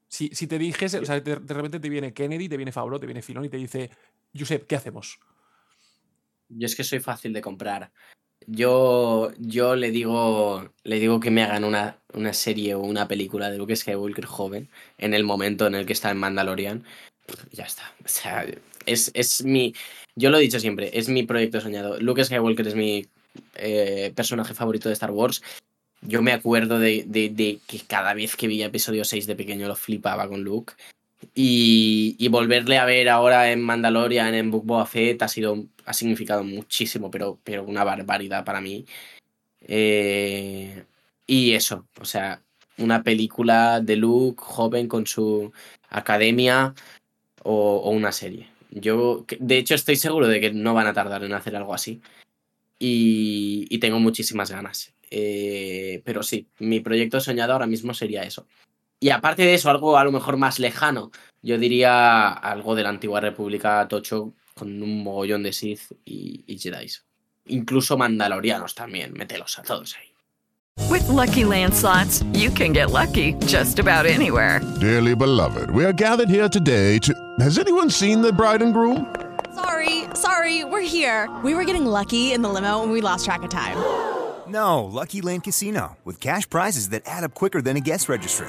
Si, si te dijese, o sea, de, de repente te viene Kennedy, te viene Favreau, te viene Filón y te dice, Josep, ¿qué hacemos? Yo es que soy fácil de comprar. Yo, yo le digo, le digo que me hagan una, una serie o una película de Luke Skywalker joven en el momento en el que está en Mandalorian. Ya está. O sea, es, es mi. Yo lo he dicho siempre, es mi proyecto soñado. Luke Skywalker es mi eh, personaje favorito de Star Wars. Yo me acuerdo de, de- de que cada vez que veía episodio 6 de pequeño lo flipaba con Luke. Y, y volverle a ver ahora en Mandalorian, en Book Fett, ha, sido, ha significado muchísimo, pero, pero una barbaridad para mí. Eh, y eso, o sea, una película de Luke joven con su academia o, o una serie. Yo, de hecho, estoy seguro de que no van a tardar en hacer algo así. Y, y tengo muchísimas ganas. Eh, pero sí, mi proyecto soñado ahora mismo sería eso. Y aparte de eso, algo a lo mejor más lejano, yo diría algo de la antigua República Tocho con un mogollón de Sith y, y Jedi. Incluso Mandalorianos también, mételos a todos ahí. With Lucky Land slots, you can get lucky just about anywhere. Dearly beloved, we are gathered here today to. Has anyone seen the bride and groom? Sorry, sorry, we're here. We were getting lucky in the limo and we lost track of time. No, Lucky Land Casino, with cash prizes that add up quicker than a guest registry.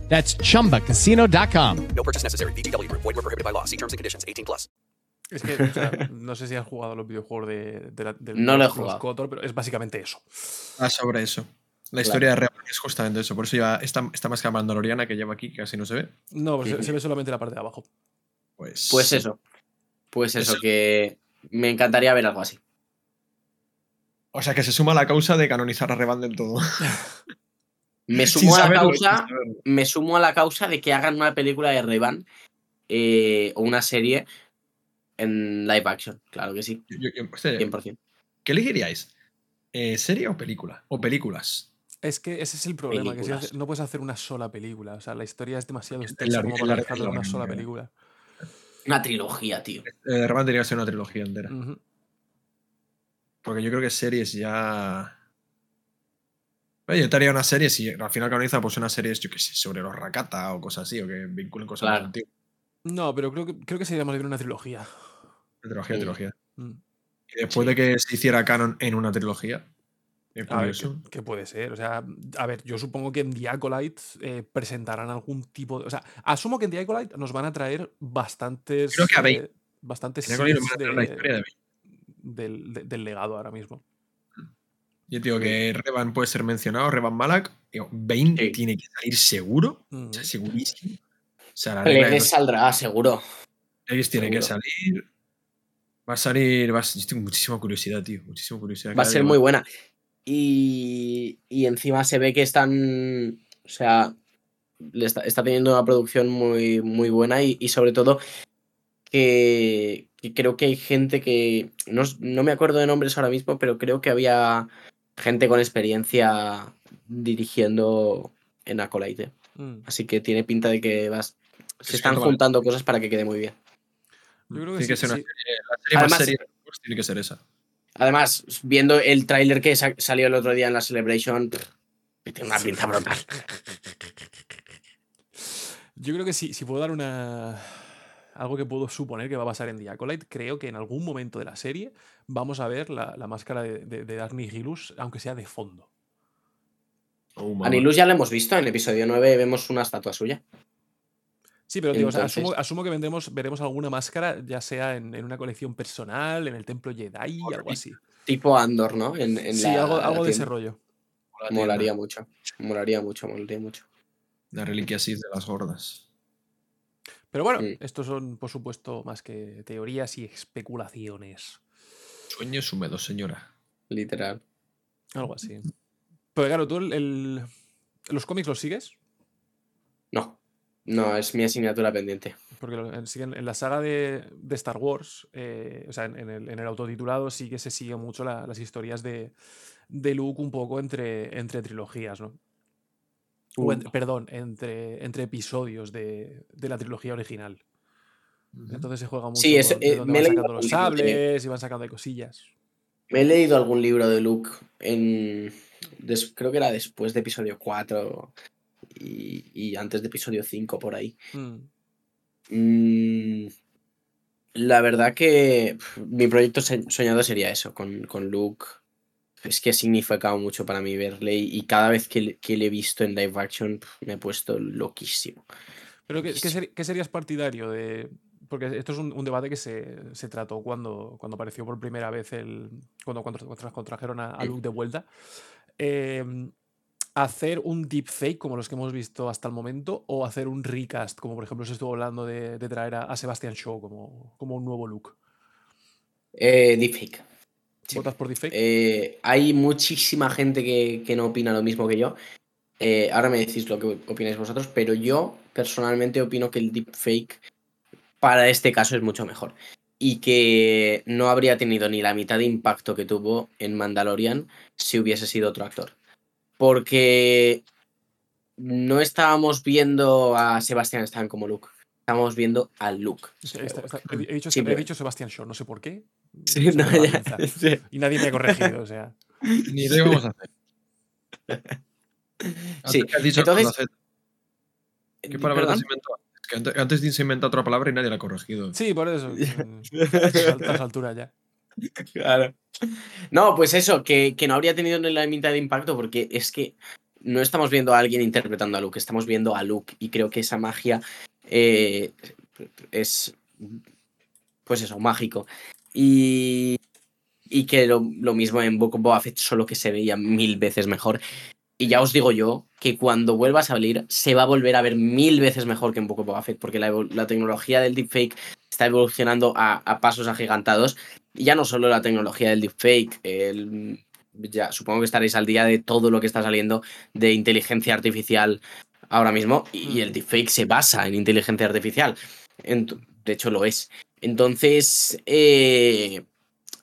That's chumbacasino.com. No purchase necessary. VGW Group. Void were prohibited by law. See terms and conditions. 18 plus. Es que o sea, (laughs) no sé si has jugado los videojuegos de, de la, del No lo he jugado. Pero es básicamente eso. Ah, sobre eso. La Claro. historia de Revan es justamente eso. Por eso lleva esta, esta máscara mandaloriana que lleva aquí, que casi no se ve. No, pues se, Sí. se ve solamente la parte de abajo. Pues, Pues eso. Pues eso, Eso. que me encantaría ver algo así. O sea, que se suma a la causa de canonizar a Revan del todo. (laughs) Me (laughs) sumo a la causa. Me sumo a la causa de que hagan una película de Revan eh, o una serie en live action. Claro que sí. Yo- yo- hostia, 100%. ¿Qué elegiríais? Eh, ¿Serie o película? ¿O películas? Es que ese es el problema, que si no puedes hacer una sola película. O sea, la historia es demasiado extensa como para la- dejarla una sola película. Una trilogía, tío. Eh, Revan tendría que ser una trilogía entera. Porque yo creo que series ya. Yo te haría una serie si al final canoniza pues una serie, yo qué sé, sobre los Rakata o cosas así, o que vinculen cosas Claro. No, pero creo que, creo que sería más bien una trilogía. Trilogía, Mm. trilogía. Mm. Y después de que se hiciera canon en una trilogía. A ver. ¿qué, qué puede ser? O sea, a ver, yo supongo que en The Acolyte eh, presentarán algún tipo de. O sea, asumo que en The Acolyte nos van a traer bastantes. Creo que a eh, bastantes En Acolyte nos scenes van a traer la historia de del, de- del legado ahora mismo. Yo digo que Revan puede ser mencionado, Revan Malak. Digo, Bane Sí. tiene que salir seguro. Mm. O sea, segurísimo. O sea, la regla dos- saldrá, seguro. Legues tiene que salir. Va a salir. Va a- yo tengo muchísima curiosidad, tío. Muchísima curiosidad. Va a ser muy buena. Y, y encima se ve que están. O sea, le está, está teniendo una producción muy, muy buena y, y sobre todo que, que creo que hay gente que. No, no me acuerdo de nombres ahora mismo, pero creo que había gente con experiencia dirigiendo en Acolyte. Mm. Así que tiene pinta de que vas. Se es están que no vale. juntando cosas para que quede muy bien. Yo creo que Tiene que sí, ser una sí. serie. La serie más Además- serie de Star Wars tiene que ser esa. Además, viendo el tráiler que sa- salió el otro día en la Celebration, pff, tiene una pinta brutal. Yo creo que sí, si puedo dar una. Algo que puedo suponer que va a pasar en The Acolyte, creo que en algún momento de la serie vamos a ver la, la máscara de, de, de Dark Nihilus, aunque sea de fondo. Oh, A. Nilus ya la hemos visto, en el episodio 9 vemos una estatua suya. Sí, pero o sea, asumo, asumo que vendremos, veremos alguna máscara, ya sea en, en una colección personal, en el templo Jedi, algo así. Tipo Andor, ¿no? En, en Sí, la- algo, la algo de ese rollo. Molaría mucho. Molaría mucho, molaría mucho. La reliquia así de las gordas. Pero bueno, Sí. estos son, por supuesto, más que teorías y especulaciones. Sueños húmedos, señora. Literal. Algo así. Pero claro, tú el, el- los cómics los sigues, No. No, es mi asignatura pendiente. porque lo- en, siguen- en la saga de, de Star Wars, eh, o sea, en, en el, en el autotitulado sí que se sigue mucho la- las historias de, de Luke un poco entre, entre trilogías, ¿no? O en- perdón, entre, entre episodios de, de la trilogía original. Entonces se juega mucho Sí, eso, de eh, me he van leído sacando los algún libro de- sables y van sacando ahí cosillas. Me he leído algún libro de Luke en. des- creo que era después de episodio 4 y, y antes de episodio 5 por ahí. Mm. Mm, la verdad que mi proyecto soñado sería eso, con, con Luke. Es que ha significado mucho para mí verle y, cada vez que, le- que le he visto en live action me he puesto loquísimo. Pero ¿qué, qué serías partidario de...? Porque esto es un, un debate que se, se trató cuando, cuando apareció por primera vez el... Cuando, cuando, contrajeron a, a. Luke de vuelta. Em, hacer un deepfake como los que hemos visto hasta el momento o hacer un recast, como por ejemplo se estuvo hablando de, de traer a, a Sebastian Shaw como, como un nuevo look. Eh, deepfake. ¿Votas por deepfake? Eh, hay muchísima gente que, que no opina lo mismo que yo. Eh, ahora me decís lo que opináis vosotros, pero yo personalmente opino que el deepfake para este caso es mucho mejor. Y que no habría tenido ni la mitad de impacto que tuvo en Mandalorian si hubiese sido otro actor. Porque no estábamos viendo a Sebastian Stan como Luke. estamos viendo a Luke. He, dicho, he dicho Sebastián Shaw, no sé por qué. Sí, no, ya, (laughs) sí. Y nadie me ha corregido, o sea. (laughs) Ni lo íbamos a hacer. (laughs) Sí, has dicho entonces-. ¿Qué Eh, palabra te has ¿perdón? inventado? Es que antes, antes se inventa otra palabra y nadie la ha corregido. Sí, por eso. A estas alturas ya. Claro. No, pues eso, que, que no habría tenido ni la mitad de impacto porque es que no estamos viendo a alguien interpretando a Luke, estamos viendo a Luke y creo que esa magia eh, es, pues eso, mágico. Y, y que lo, lo mismo en Book of Boba Fett, solo que se veía mil veces mejor. Y ya os digo yo que cuando vuelva a salir se va a volver a ver mil veces mejor que en Book of Boba Fett porque la, la tecnología del deepfake está evolucionando a, a pasos agigantados. Y ya no solo la tecnología del deepfake, el, ya supongo que estaréis al día de todo lo que está saliendo de inteligencia artificial ahora mismo. Y el deepfake se basa en inteligencia artificial. Ent- de hecho, lo es. Entonces, eh,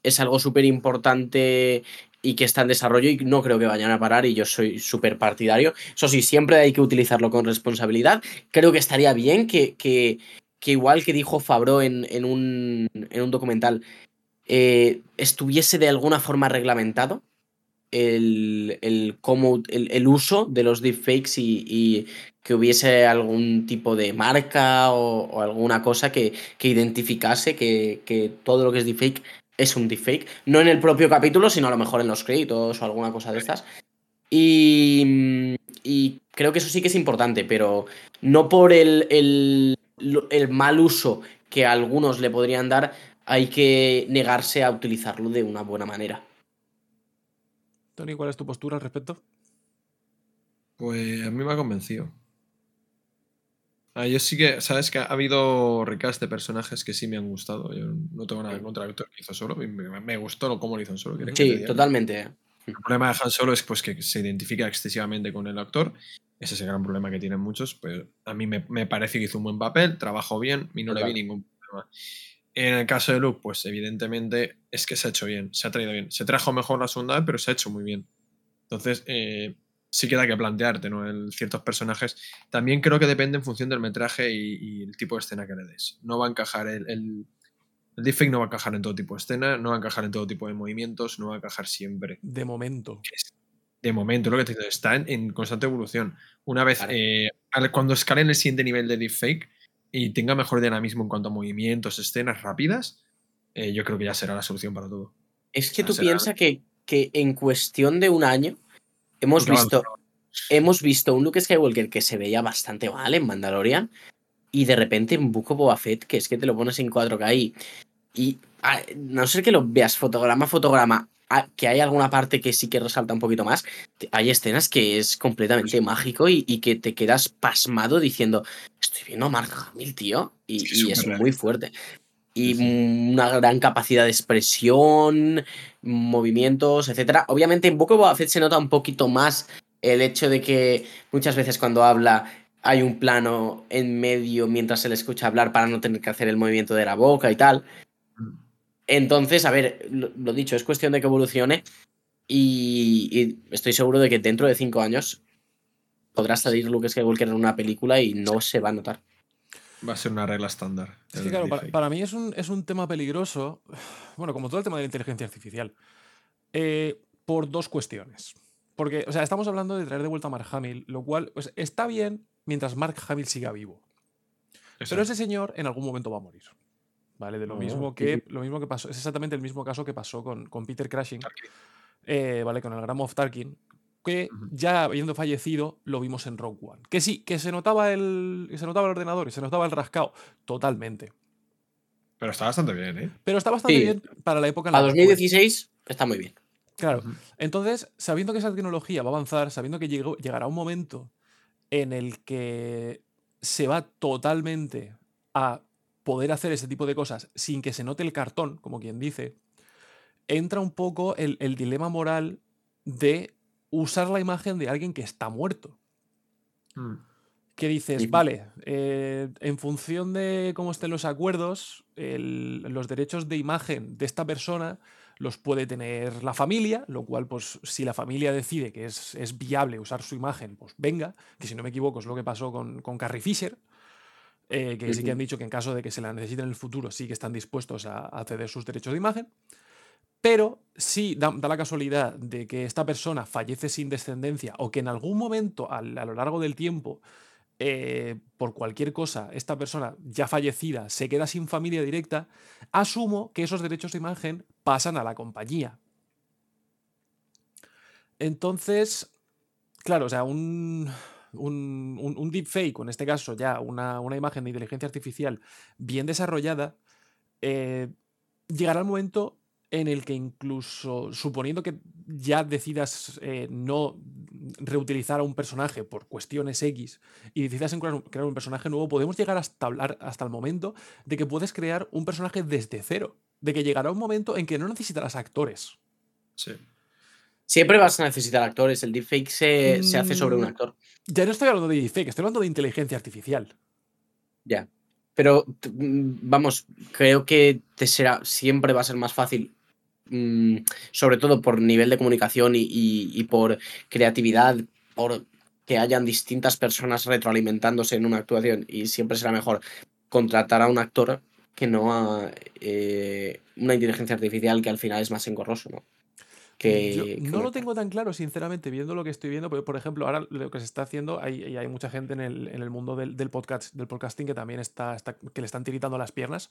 es algo súper importante y que está en desarrollo y no creo que vayan a parar y yo soy súper partidario. Eso sí, siempre hay que utilizarlo con responsabilidad. Creo que estaría bien que, que, que igual que dijo Fabro en, en, un, en un documental, eh, estuviese de alguna forma reglamentado el, el, cómo, el, el uso de los deepfakes y, y que hubiese algún tipo de marca o, o alguna cosa que, que identificase que, que todo lo que es deepfake es un deepfake. No en el propio capítulo, sino a lo mejor en los créditos o alguna cosa de estas. Y, y creo que eso sí que es importante, pero no por el, el, el mal uso que algunos le podrían dar, hay que negarse a utilizarlo de una buena manera. Tony, ¿cuál es tu postura al respecto? Pues a mí me ha convencido. Ah, yo sí que, sabes que ha habido recast de personajes que sí me han gustado. Yo no tengo nada en contra del actor que hizo solo. Me, me- gustó lo cómo lo hizo en solo. ¿quieres que te Sí, totalmente. El problema de Han Solo es pues, que se identifica excesivamente con el actor. Ese es el gran problema que tienen muchos. Pero a mí me, me parece que hizo un buen papel, trabajó bien y no le vi ningún problema. En el caso de Luke, pues evidentemente es que se ha hecho bien, se ha traído bien. Se trajo mejor la segunda vez, pero se ha hecho muy bien. Entonces, eh, sí queda que plantearte, ¿no? El, ciertos personajes. También creo que depende en función del metraje y, y el tipo de escena que le des. No va a encajar el, el, el deepfake no va a encajar en todo tipo de escena, no va a encajar en todo tipo de movimientos, no va a encajar siempre. De momento. De momento, lo que te digo, está en, en constante evolución. Una vez, eh, al- cuando escalen el siguiente nivel de deepfake y tenga mejor dinamismo en cuanto a movimientos, escenas rápidas, eh, yo creo que ya será la solución para todo. Es que tú piensas que, que en cuestión de un año hemos visto, hemos visto un Luke Skywalker que se veía bastante mal en Mandalorian y de repente en Book of Boba Fett, que es que te lo pones en 4K y, y a no ser que lo veas fotograma a fotograma, a- que hay alguna parte que sí que resalta un poquito más, hay escenas que es completamente mágico y, y que te quedas pasmado diciendo, estoy viendo a Mark Hamill, tío, y, Sí, y es muy fuerte. Y una gran capacidad de expresión, movimientos, etcétera. Obviamente en Book of Fett se nota un poquito más el hecho de que muchas veces cuando habla hay un plano en medio mientras se le escucha hablar para no tener que hacer el movimiento de la boca y tal. Entonces, a ver, lo, lo dicho, es cuestión de que evolucione y, y estoy seguro de que dentro de cinco años podrá salir Luke Skywalker en una película y no se va a notar. Va a ser una regla estándar. Es que, claro, para, para mí es un, es un tema peligroso, (sighs) bueno, como todo el tema de la inteligencia artificial, eh, por dos cuestiones. Porque, o sea, estamos hablando de traer de vuelta a Mark Hamill, lo cual pues, está bien mientras Mark Hamill siga vivo. Pero ese señor en algún momento va a morir. ¿Vale? De lo Oh, mismo que, sí. lo mismo que pasó. Es exactamente el mismo caso que pasó con, con Peter Cushing. eh, ¿Vale? Con el Gram of Tarkin. Que ya habiendo fallecido, lo vimos en Rogue One. Que sí, que se notaba el. que se notaba el ordenador y se notaba el rascado. Totalmente. Pero está bastante bien, ¿eh? Pero está bastante Sí. bien para la época en A la que fue. 2016 está muy bien. Claro. Entonces, sabiendo que esa tecnología va a avanzar, sabiendo que llegó- llegará un momento en el que se va totalmente a poder hacer ese tipo de cosas sin que se note el cartón, como quien dice, entra un poco el, el dilema moral de usar la imagen de alguien que está muerto. Mm. Que dices, vale, eh, en función de cómo estén los acuerdos, el- los derechos de imagen de esta persona los puede tener la familia, lo cual, pues, si la familia decide que es, es viable usar su imagen, pues venga, que si no me equivoco es lo que pasó con, con Carrie Fisher. eh, que sí que han dicho que en caso de que se la necesiten en el futuro, sí que están dispuestos a, a ceder sus derechos de imagen. Pero si da, da la casualidad de que esta persona fallece sin descendencia o que en algún momento al- a, lo largo del tiempo, eh, por cualquier cosa, esta persona ya fallecida se queda sin familia directa, asumo que esos derechos de imagen pasan a la compañía. Entonces, claro, o sea, un, un, un- deepfake, en este caso ya una, una imagen de inteligencia artificial bien desarrollada, eh, llegará el momento en el que incluso, suponiendo que ya decidas eh, no reutilizar a un personaje por cuestiones X y decidas crear un, crear un personaje nuevo, podemos llegar hasta hablar hasta el momento de que puedes crear un personaje desde cero. De que llegará un momento en que no necesitarás actores. Sí. Siempre vas a necesitar actores. El deepfake se, se hace sobre un Mm, actor. Ya no estoy hablando de deepfake, estoy hablando de inteligencia artificial. Ya. Pero mm, vamos, creo que te será, siempre va a ser más fácil, mm, sobre todo por nivel de comunicación y, por creatividad, por que hayan distintas personas retroalimentándose en una actuación. Y siempre será mejor contratar a un actor que no a eh, una inteligencia artificial que al final es más engorroso, ¿no? Que, Yo que no lo tengo tan claro, sinceramente, viendo lo que estoy viendo. Porque, por ejemplo, ahora lo que se está haciendo, hay, y hay mucha gente en el, en el mundo del, del podcast, del podcasting que también está, está- que le están tiritando las piernas.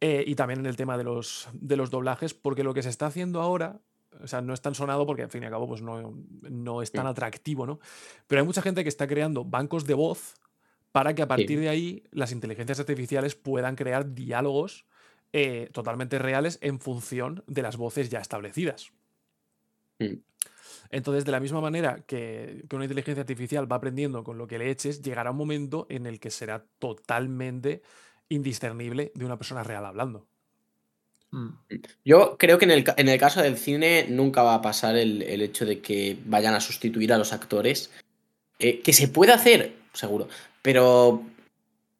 eh, y también en el tema de los, de los doblajes, porque lo que se está haciendo ahora, o sea, no es tan sonado porque al fin y al cabo pues no, no es tan atractivo, ¿no? Pero hay mucha gente que está creando bancos de voz para que a partir de ahí las inteligencias artificiales puedan crear diálogos eh, totalmente reales en función de las voces ya establecidas. Mm. Entonces, de la misma manera que, que una inteligencia artificial va aprendiendo con lo que le eches, llegará un momento en el que será totalmente indiscernible de una persona real hablando. Yo creo que en el, en el caso del cine nunca va a pasar el, el hecho de que vayan a sustituir a los actores. Eh, que se puede hacer, seguro, pero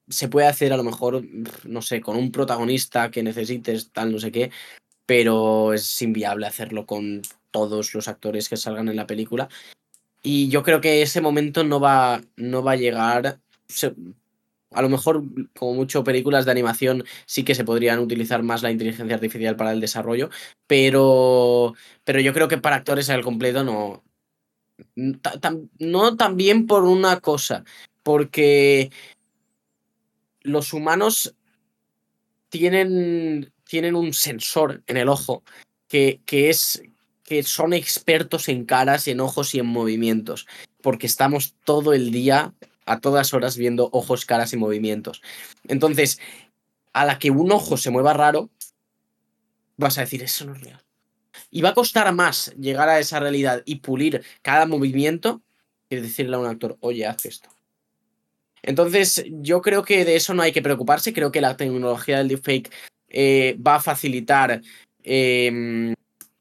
se puede hacer a lo mejor, no sé, con un protagonista que necesites, tal, no sé qué, pero es inviable hacerlo con todos los actores que salgan en la película. Y yo creo que ese momento no va, no va a llegar. a lo mejor, como mucho, películas de animación sí que se podrían utilizar más la inteligencia artificial para el desarrollo, pero, pero yo creo que para actores al completo no. No también por una cosa, porque los humanos tienen, tienen un sensor en el ojo que, que es que son expertos en caras, en ojos y en movimientos, porque estamos todo el día, a todas horas, viendo ojos, caras y movimientos. Entonces, a la que un ojo se mueva raro, vas a decir, eso no es real. Y va a costar más llegar a esa realidad y pulir cada movimiento que decirle a un actor, oye, haz esto. Entonces, yo creo que de eso no hay que preocuparse. Creo que la tecnología del deepfake eh, va a facilitar em,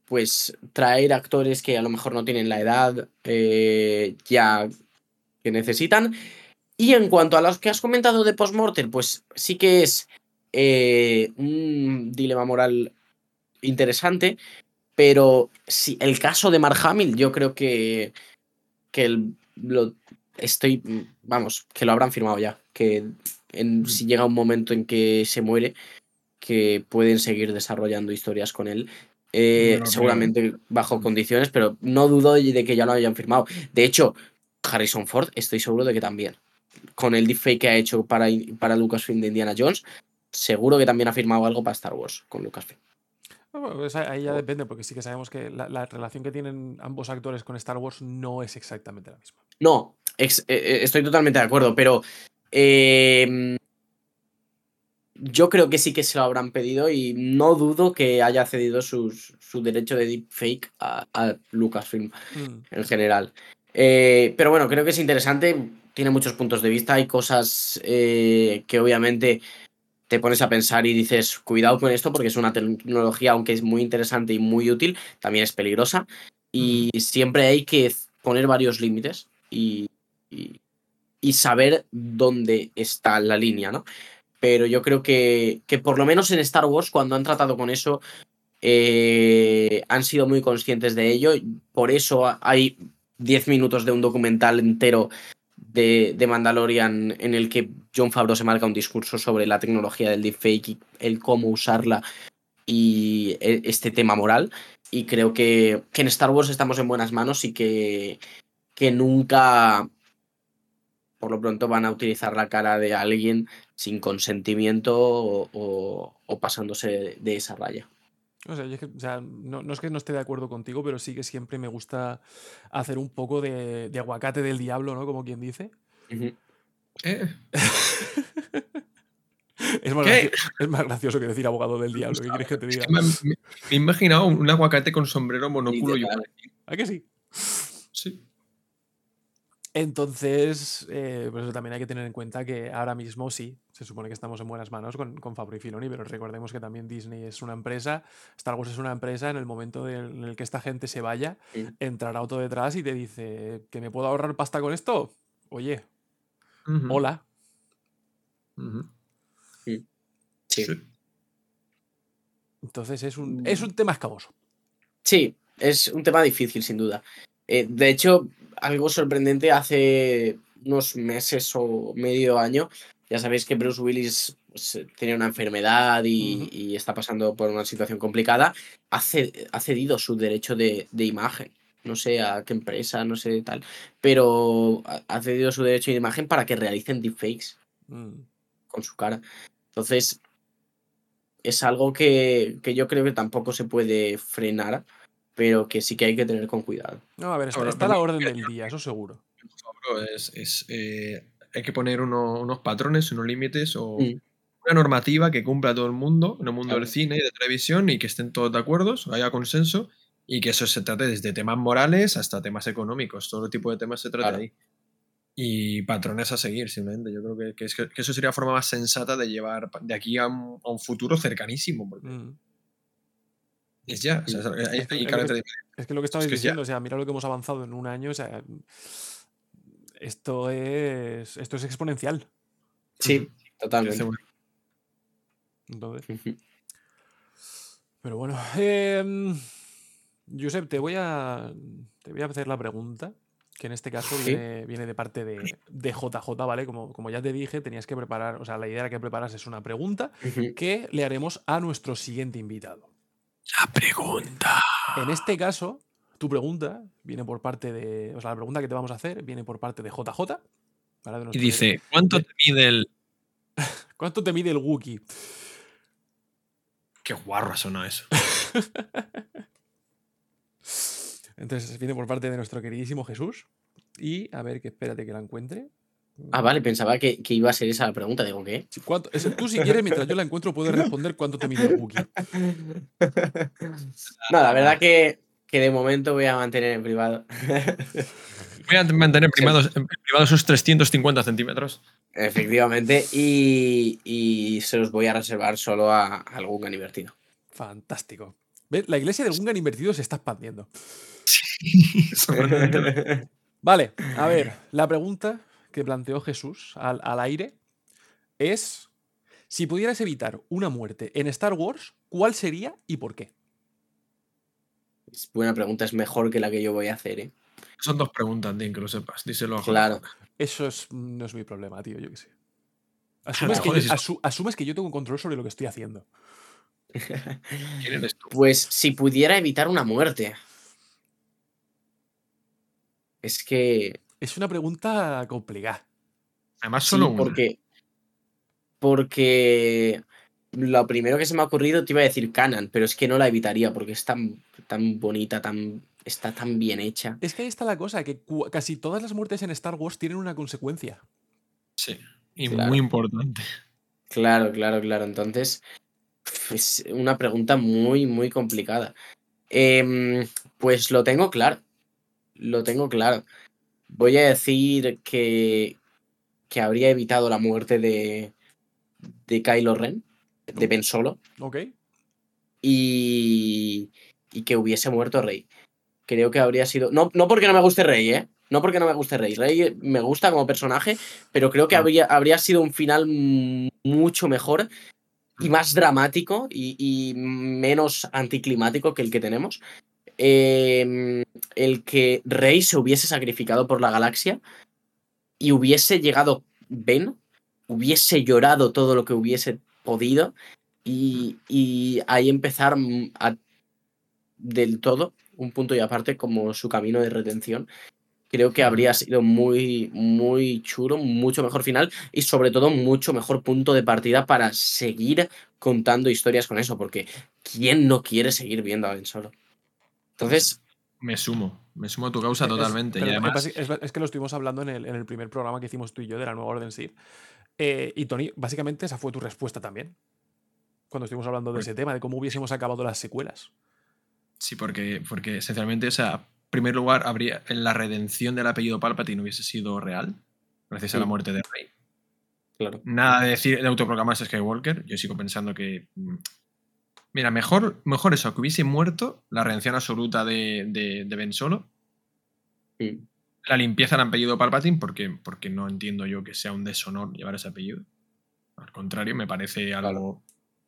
pues traer actores que a lo mejor no tienen la edad eh, ya que necesitan. Y en cuanto a los que has comentado de Postmortem, pues sí que es eh, un dilema moral interesante, pero sí, el caso de Mark Hamill, yo creo que, que el- lo estoy, vamos, que lo habrán firmado ya, que en- si llega un momento en que se muere, que pueden seguir desarrollando historias con él. eh, No seguramente bajo condiciones, pero no dudo de que ya lo hayan firmado. De hecho, Harrison Ford, estoy seguro de que también. Con el deepfake que ha hecho para, para Lucasfilm de Indiana Jones, seguro que también ha firmado algo para Star Wars con Lucasfilm. Bueno, pues ahí ya depende, porque sí que sabemos que la, la relación que tienen ambos actores con Star Wars no es exactamente la misma. No, ex- eh, eh, estoy totalmente de acuerdo, pero eh, yo creo que sí que se lo habrán pedido y no dudo que haya cedido sus- su derecho de deepfake a, a Lucasfilm Mm. en general. Eh, pero bueno, creo que es interesante, tiene muchos puntos de vista, hay cosas eh, que obviamente te pones a pensar y dices, cuidado con esto porque es una tecnología, aunque es muy interesante y muy útil, también es peligrosa y siempre hay que poner varios límites y, y- y saber dónde está la línea, ¿no? Pero yo creo que, que por lo menos en Star Wars, cuando han tratado con eso, eh, han sido muy conscientes de ello. Por eso hay 10 minutos de un documental entero de, de Mandalorian en el que John Favreau se marca un discurso sobre la tecnología del deepfake y el cómo usarla y e- este tema moral. Y creo que, que en Star Wars estamos en buenas manos y que, que nunca, por lo pronto, van a utilizar la cara de alguien sin consentimiento o, o- o pasándose de esa raya. O sea, yo es que- o sea, no, no es que no esté de acuerdo contigo, pero sí que siempre me gusta hacer un poco de, de aguacate del diablo, ¿no? Como quien dice. Eh, (laughs) Es más, gracioso que decir abogado del diablo. ¿Qué quieres que te es diga? que me, me- me he imaginado un aguacate con sombrero, monóculo y un ¿A que sí? Entonces, eh, pues eso también hay que tener en cuenta que ahora mismo sí, se supone que estamos en buenas manos con, con Fabro y Filoni, pero recordemos que también Disney es una empresa, Star Wars es una empresa, en el momento del- en el que esta gente se vaya, entrará otro detrás y te dice, ¿que me puedo ahorrar pasta con esto? Oye, hola. Sí. Entonces es un, es un tema escaboso. Sí, es un tema difícil, sin duda. Eh, de hecho, algo sorprendente hace unos meses o medio año, ya sabéis que Bruce Willis pues, eh, tenía una enfermedad y, y está pasando por una situación complicada, ha, ce- ha cedido su derecho de, de imagen. No sé a qué empresa, no sé tal, pero ha- ha cedido su derecho de imagen para que realicen deepfakes Mm. con su cara. Entonces, es algo que, que yo creo que tampoco se puede frenar, pero que sí que hay que tener con cuidado. No, a ver, está, está la orden del día, eso seguro. Es, es, eh, hay que poner uno- unos patrones, unos límites o Mm. una normativa que cumpla todo el mundo, en el mundo del Claro. cine y de televisión y que estén todos de acuerdo, haya consenso y que eso se trate desde temas morales hasta temas económicos, todo tipo de temas se trata Claro. ahí. Y patrones a seguir, simplemente. Yo creo que, que es que- eso sería la forma más sensata de llevar de aquí a un, a un futuro cercanísimo. porque Mm. Es ya, o sea, es- hay, que- hay es que- carácter Es que lo que estabais Es que es ya. diciendo, o sea, mira lo que hemos avanzado en un año, o sea, esto es, esto es exponencial. Sí, totalmente. Entonces, pero bueno, em, Josep, te voy a, te voy a hacer la pregunta, que en este caso Sí. viene, viene de parte de, de JJ, ¿vale? Como, como ya te dije, tenías que preparar, o sea, la idea era que preparas es una pregunta que le haremos a nuestro siguiente invitado. La pregunta. En este caso, tu pregunta viene por parte de. O sea, la pregunta que te vamos a hacer viene por parte de JJ. ¿vale? De Y dice, (laughs) ¿cuánto te mide el...? ¿Cuánto te mide el Wookiee? Qué guarro suena eso. (laughs) Entonces viene por parte de nuestro queridísimo Jesús. Y a ver, que espérate que la encuentre. Ah, vale, pensaba que, que iba a ser esa la pregunta. Digo, ¿qué? ¿Cuánto- es- tú, si quieres, mientras yo la encuentro, puedes responder cuánto te mide el Wookiee. (laughs) No, la verdad que, que de momento voy a mantener en privado. (laughs) Voy a mantener privados, en privado esos 350 centímetros. Efectivamente. Y, y se los voy a reservar solo a, a algún gan invertido. Fantástico. ¿Ves? La iglesia del Gungan invertido se está expandiendo. (laughs) Vale, a ver, la pregunta que planteó Jesús al, al aire es: si pudieras evitar una muerte en Star Wars, ¿cuál sería y por qué? Es buena pregunta, es mejor que la que yo voy a hacer, ¿eh? Son dos preguntas, Dean, que lo sepas. Díselo a Jorge. Claro. Eso es, no es mi problema, tío, yo qué sé. Asumes que, joder, yo, si- asu- asumes que yo tengo control sobre lo que estoy haciendo. (laughs) ¿Quién eres tú? Pues si pudiera evitar una muerte. Es que. Es una pregunta complicada. Además, Sí, solo uno. porque. Porque. Lo primero que se me ha ocurrido te iba a decir Canan, pero es que no la evitaría porque es tan, tan bonita, tan, está tan bien hecha. Es que ahí está la cosa, que casi todas las muertes en Star Wars tienen una consecuencia. Sí. Y Claro. muy importante. Claro, claro, claro. Entonces, es una pregunta muy, muy complicada. Em, pues lo tengo claro. Lo tengo claro. Voy a decir que, que habría evitado la muerte de, de Kylo Ren, de Ben Solo, ¿Ok? y, y que hubiese muerto Rey. Creo que habría sido. No, no porque no me guste Rey, ¿eh? No porque no me guste Rey. Rey me gusta como personaje, pero creo que habría, habría sido un final mm, mucho mejor y más dramático y, y menos anticlimático que el que tenemos. Eh, el que Rey se hubiese sacrificado por la galaxia y hubiese llegado Ben, hubiese llorado todo lo que hubiese podido y, y ahí empezar mm, a- del todo, un punto y aparte, como su camino de redención. Creo que habría sido muy, muy chulo, mucho mejor final y sobre todo mucho mejor punto de partida para seguir contando historias con eso, porque ¿quién no quiere seguir viendo a Ben Solo? Entonces, Me sumo, me sumo a tu causa Es- totalmente. y es además, basi- es, es que lo estuvimos hablando en el, en el primer programa que hicimos tú y yo de la nueva Orden Sith. Eh, y Tony, básicamente esa fue tu respuesta también. Cuando estuvimos hablando de Pues- ese tema, de cómo hubiésemos acabado las secuelas. sí, porque, porque esencialmente, o sea, en primer lugar, habría la redención del apellido Palpatine hubiese sido real, gracias a la muerte de Rey. claro. Nada de decir de autoproclamarse Skywalker. Yo sigo pensando que. Mira, mejor, mejor eso, que hubiese muerto la redención absoluta de, de, de Ben Solo. Sí. La limpieza del apellido Palpatine, porque, porque no entiendo yo que sea un deshonor llevar ese apellido. Al contrario, me parece algo.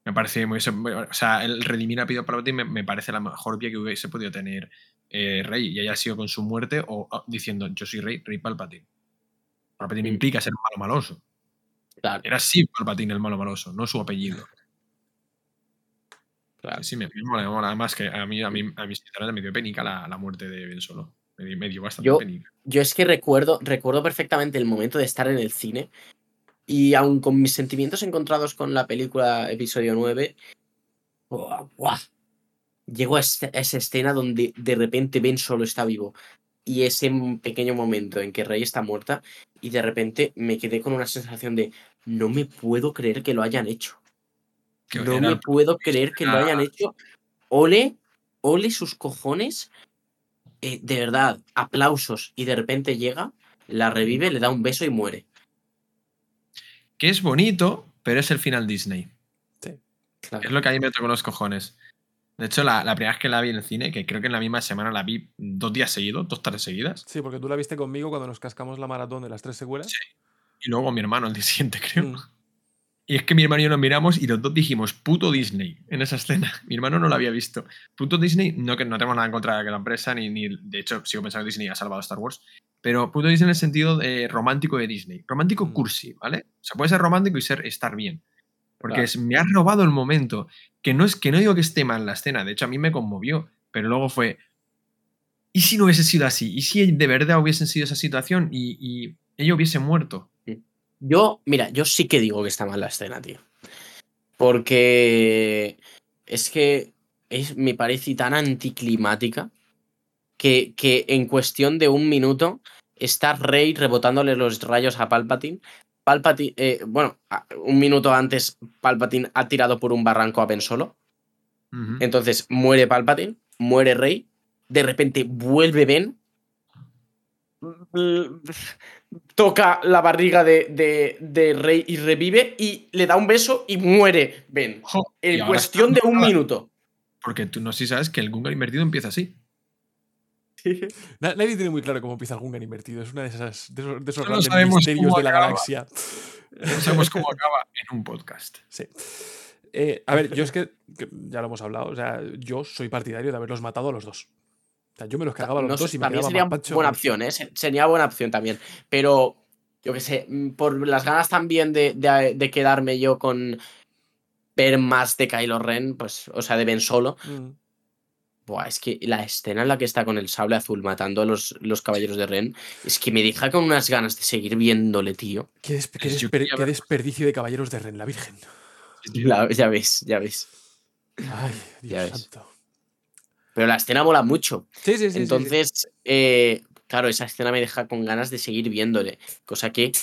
Me parece muy. O sea, el redimir el apellido Palpatine me, me parece la mejor vía que hubiese podido tener eh, Rey, y haya sido con su muerte o diciendo yo soy Rey, Rey Palpatine. Palpatine Mm. implica ser malo maloso. Claro. Era sí Palpatine el malo maloso, no su apellido. Claro. Sí, me, me mola, mola. Además que a mí, a mí, a mí sinceramente me dio penica la, la muerte de Ben Solo. Me, dio- me dio bastante Yo, penica. yo es que recuerdo, recuerdo perfectamente el momento de estar en el cine y aun con mis sentimientos encontrados con la película episodio 9, ¡buah! ¡buah! Llego a esta- a esa escena donde de repente Ben solo está vivo y ese pequeño momento en que Rey está muerta y de repente me quedé con una sensación de no me puedo creer que lo hayan hecho. No me puedo creer que lo hayan hecho. Ole, ole sus cojones. Eh, de verdad, aplausos. Y de repente llega, la revive, le da un beso y muere. Que es bonito, pero es el final Disney. Claro. Es lo que a mí me tocó los cojones. De hecho, la, la primera vez que la vi en el cine, que creo que en la misma semana la vi dos días seguidos, dos tardes seguidas, Sí, porque tú la viste conmigo cuando nos cascamos la maratón de las tres secuelas. y luego mi hermano el día siguiente, creo. Mm. Y es que mi hermano y yo nos miramos y los dos dijimos, puto Disney, en esa escena. (laughs) Mi hermano no lo había visto. Puto Disney, no que no tenemos nada en contra de la empresa, ni, ni de hecho sigo pensando que Disney ha salvado Star Wars, pero puto Disney en el sentido eh, romántico de Disney. Romántico cursi, ¿vale? O sea, puede ser romántico y ser estar bien. Porque Claro. es- me ha robado el momento. Que no es que no digo que esté mal la escena, de hecho a mí me conmovió, pero luego fue. ¿Y si no hubiese sido así? ¿Y si de verdad hubiesen sido esa situación y, y ella hubiese muerto? Yo, mira, yo sí que digo que está mal la escena, tío. Porque es que es, me parece tan anticlimática que, que en cuestión de un minuto está Rey rebotándole los rayos a Palpatine. Palpatine, eh, bueno, un minuto antes Palpatine ha tirado por un barranco a Ben Solo. Entonces muere Palpatine, muere Rey, de repente vuelve Ben, toca la barriga de, de- de Rey y revive y le da un beso y muere Ben. En cuestión de un minuto. Porque tú no sé si sabes que el Gungan invertido empieza así. Na- Nadie tiene muy claro cómo empieza el Gungan invertido. Es una de esas de esos, de esos No grandes sabemos misterios cómo de la acaba. galaxia. No sabemos cómo acaba en un podcast. Sí. Eh, a ver, yo es que, que ya lo hemos hablado, o sea, yo soy partidario de haberlos matado a los dos. Sea, yo me los cargaba los No dos y me también quedaba sería más pancho. buena opción, ¿eh? Se- Sería buena opción también. Pero, yo qué sé, mm, por las ganas también de, de- de quedarme yo con ver más de Kylo Ren, pues, o sea, de Ben Solo. Mm. Buah, es que la escena en la que está con el sable azul matando a los, los caballeros de Ren, es que me deja con unas ganas de seguir viéndole, tío. Qué, desper- desperdicio de caballeros de Ren, la Virgen. (laughs) La- ya ves, ya ves. Ay, Dios Ya ves. Pero la escena mola mucho. Sí, sí, sí, sí, sí. Entonces, eh, claro, esa escena me deja con ganas de seguir viéndole, cosa que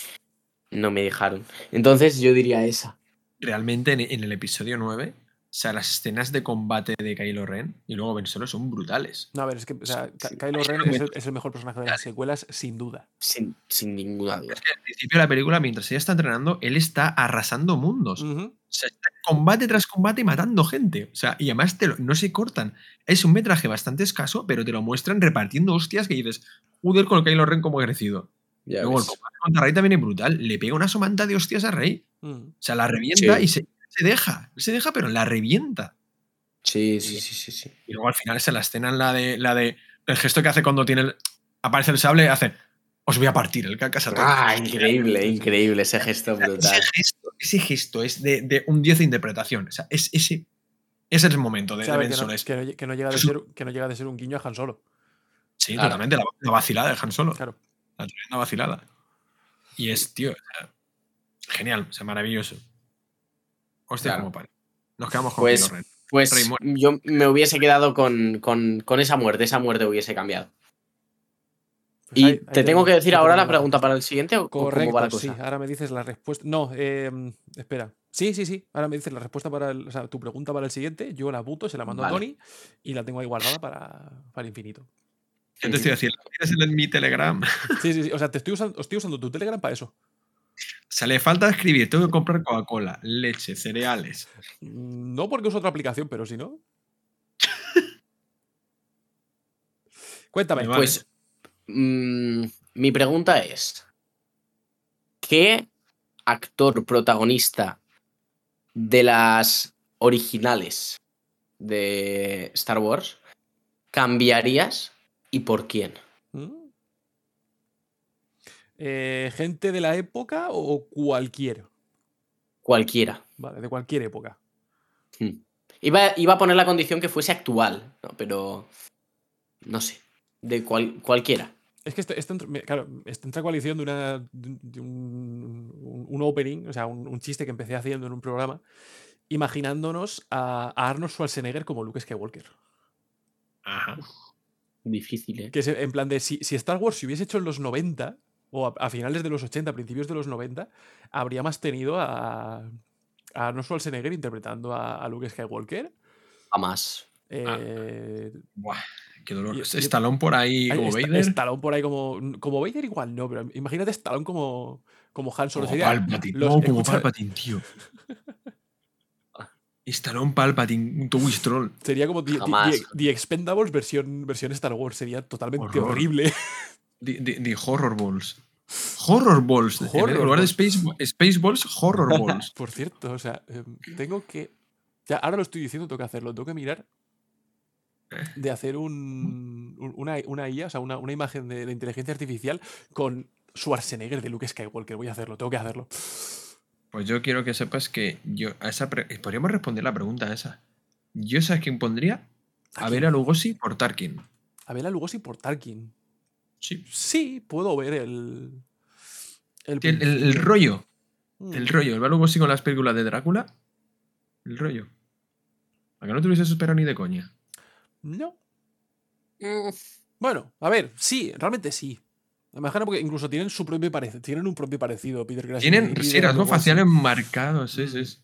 no me dejaron. Entonces yo diría esa. Realmente en, en el episodio 9, o sea, las escenas de combate de Kylo Ren y luego Ben Solo son brutales. No, a ver, es que o sea, sí. Kylo Es Ren es el, es el mejor personaje de las secuelas, sin duda. Sin, sin ninguna duda. Es que al principio de la película, mientras ella está entrenando, él está arrasando mundos. O sea, está combate tras combate y matando gente. O sea, y además te lo- no se cortan. Es un metraje bastante escaso, pero te lo muestran repartiendo hostias que dices, joder con el Kylo Ren como ha crecido. Ya Luego el combate contra Rey también es brutal. Le pega una somanta de hostias a Rey. Mm. O sea, la revienta Sí. y se, se deja. Se deja, pero la revienta. Sí, sí, sí, sí, sí. Y luego al final es la escena en la de, la de el gesto que hace cuando tiene el- aparece el sable, hace os voy a partir el cacas a todos. Ah, increíble, increíble ese gesto brutal. Ese gesto, ese gesto es de, de un 10 de interpretación. O sea, es ese, ese es el momento de, de Ben que, no, Solo. Es- que no- que no llega de ser, que no llega de ser un guiño a Han Solo. Sí, Claro. totalmente. La, la vacilada de Han Solo. Claro. La tremenda vacilada. Y es, tío, o sea, genial, o sea, maravilloso. Hostia, Claro. como para. Nos quedamos con Pues, Kylo Ren. pues Rey yo me hubiese quedado con, con- con esa muerte, esa muerte hubiese cambiado. Pues ¿Y te tengo que decir ahora la pregunta para el siguiente o cómo Correcto, va la sí. cosa? Ahora me dices la respuesta. No, eh, espera. Sí, sí, sí. Ahora me dices la respuesta para el, o sea, tu pregunta para el siguiente. Yo la apunto, se la mando Vale. a Tony y la tengo ahí guardada para, para infinito. Yo te estoy diciendo, tienes en mi Telegram. Sí, sí, sí. O sea, te estoy usando, estoy usando tu Telegram para eso. O sea, le falta escribir, tengo que comprar Coca-Cola, leche, cereales. Mm, No porque uso otra aplicación, pero si no. (laughs) Cuéntame. Vale. Pues mm, mi pregunta es: ¿qué actor protagonista de las originales de Star Wars cambiarías y por quién? ¿Mm? Eh, ¿Gente de la época o cualquier? Cualquiera. Vale, de cualquier época. Hmm. Iba, iba a poner la condición que fuese actual, ¿no? pero no sé, de cual- cualquiera. Es que entra- me- claro, de, una, de un, un- un opening, o sea, un, un chiste que empecé haciendo en un programa, imaginándonos a, a Arnold Schwarzenegger como Luke Skywalker. Ajá. Difícil, ¿eh? Que es en plan de si, si Star Wars se hubiese hecho en los 90, o a, a finales de los 80, principios de los 90, habría más tenido a, a Arnold Schwarzenegger interpretando a, a Luke Skywalker. Jamás. Eh, Buah, qué dolor. Y- Estalón por ahí como Vader. Stallone por ahí como. Como Vader igual no, pero imagínate Stallone como. Como Han Solo. Como sería Palpatine. los- no, como escucha, Palpatine, tío. Stallone Palpatine, un Toby Stroll. Sería como The, The- Jamás. The- The Expendables versión, versión Star Wars. Sería totalmente Horror. horrible. (laughs) The Horror Balls. Horror Balls. En Horror lugar de. Space, Space Balls, Horror (laughs) Balls. Por cierto, o sea, em, tengo que. Ya, ahora lo estoy diciendo, tengo que hacerlo. Tengo que mirar de hacer un, un- una, una IA, o sea, una, una imagen de, de inteligencia artificial con Schwarzenegger de Luke Skywalker. Voy a hacerlo, tengo que hacerlo. Pues yo quiero que sepas que yo a esa pre- podríamos responder la pregunta esa. Yo sabes quién pondría a ver a Lugosi por Tarkin. A ver a Lugosi por Tarkin. Sí. Sí, puedo ver el. El, El, el- el principio. rollo. Mm. El rollo. El Lugosi con las películas de Drácula. El rollo. A que no te hubieses esperado ni de coña. No. Bueno, a ver, sí, realmente sí. Me imagino porque incluso tienen su propio parecido. Tienen un propio parecido, Peter Grass. Tienen sí, rasgos faciales marcados. Sí, sí. sí.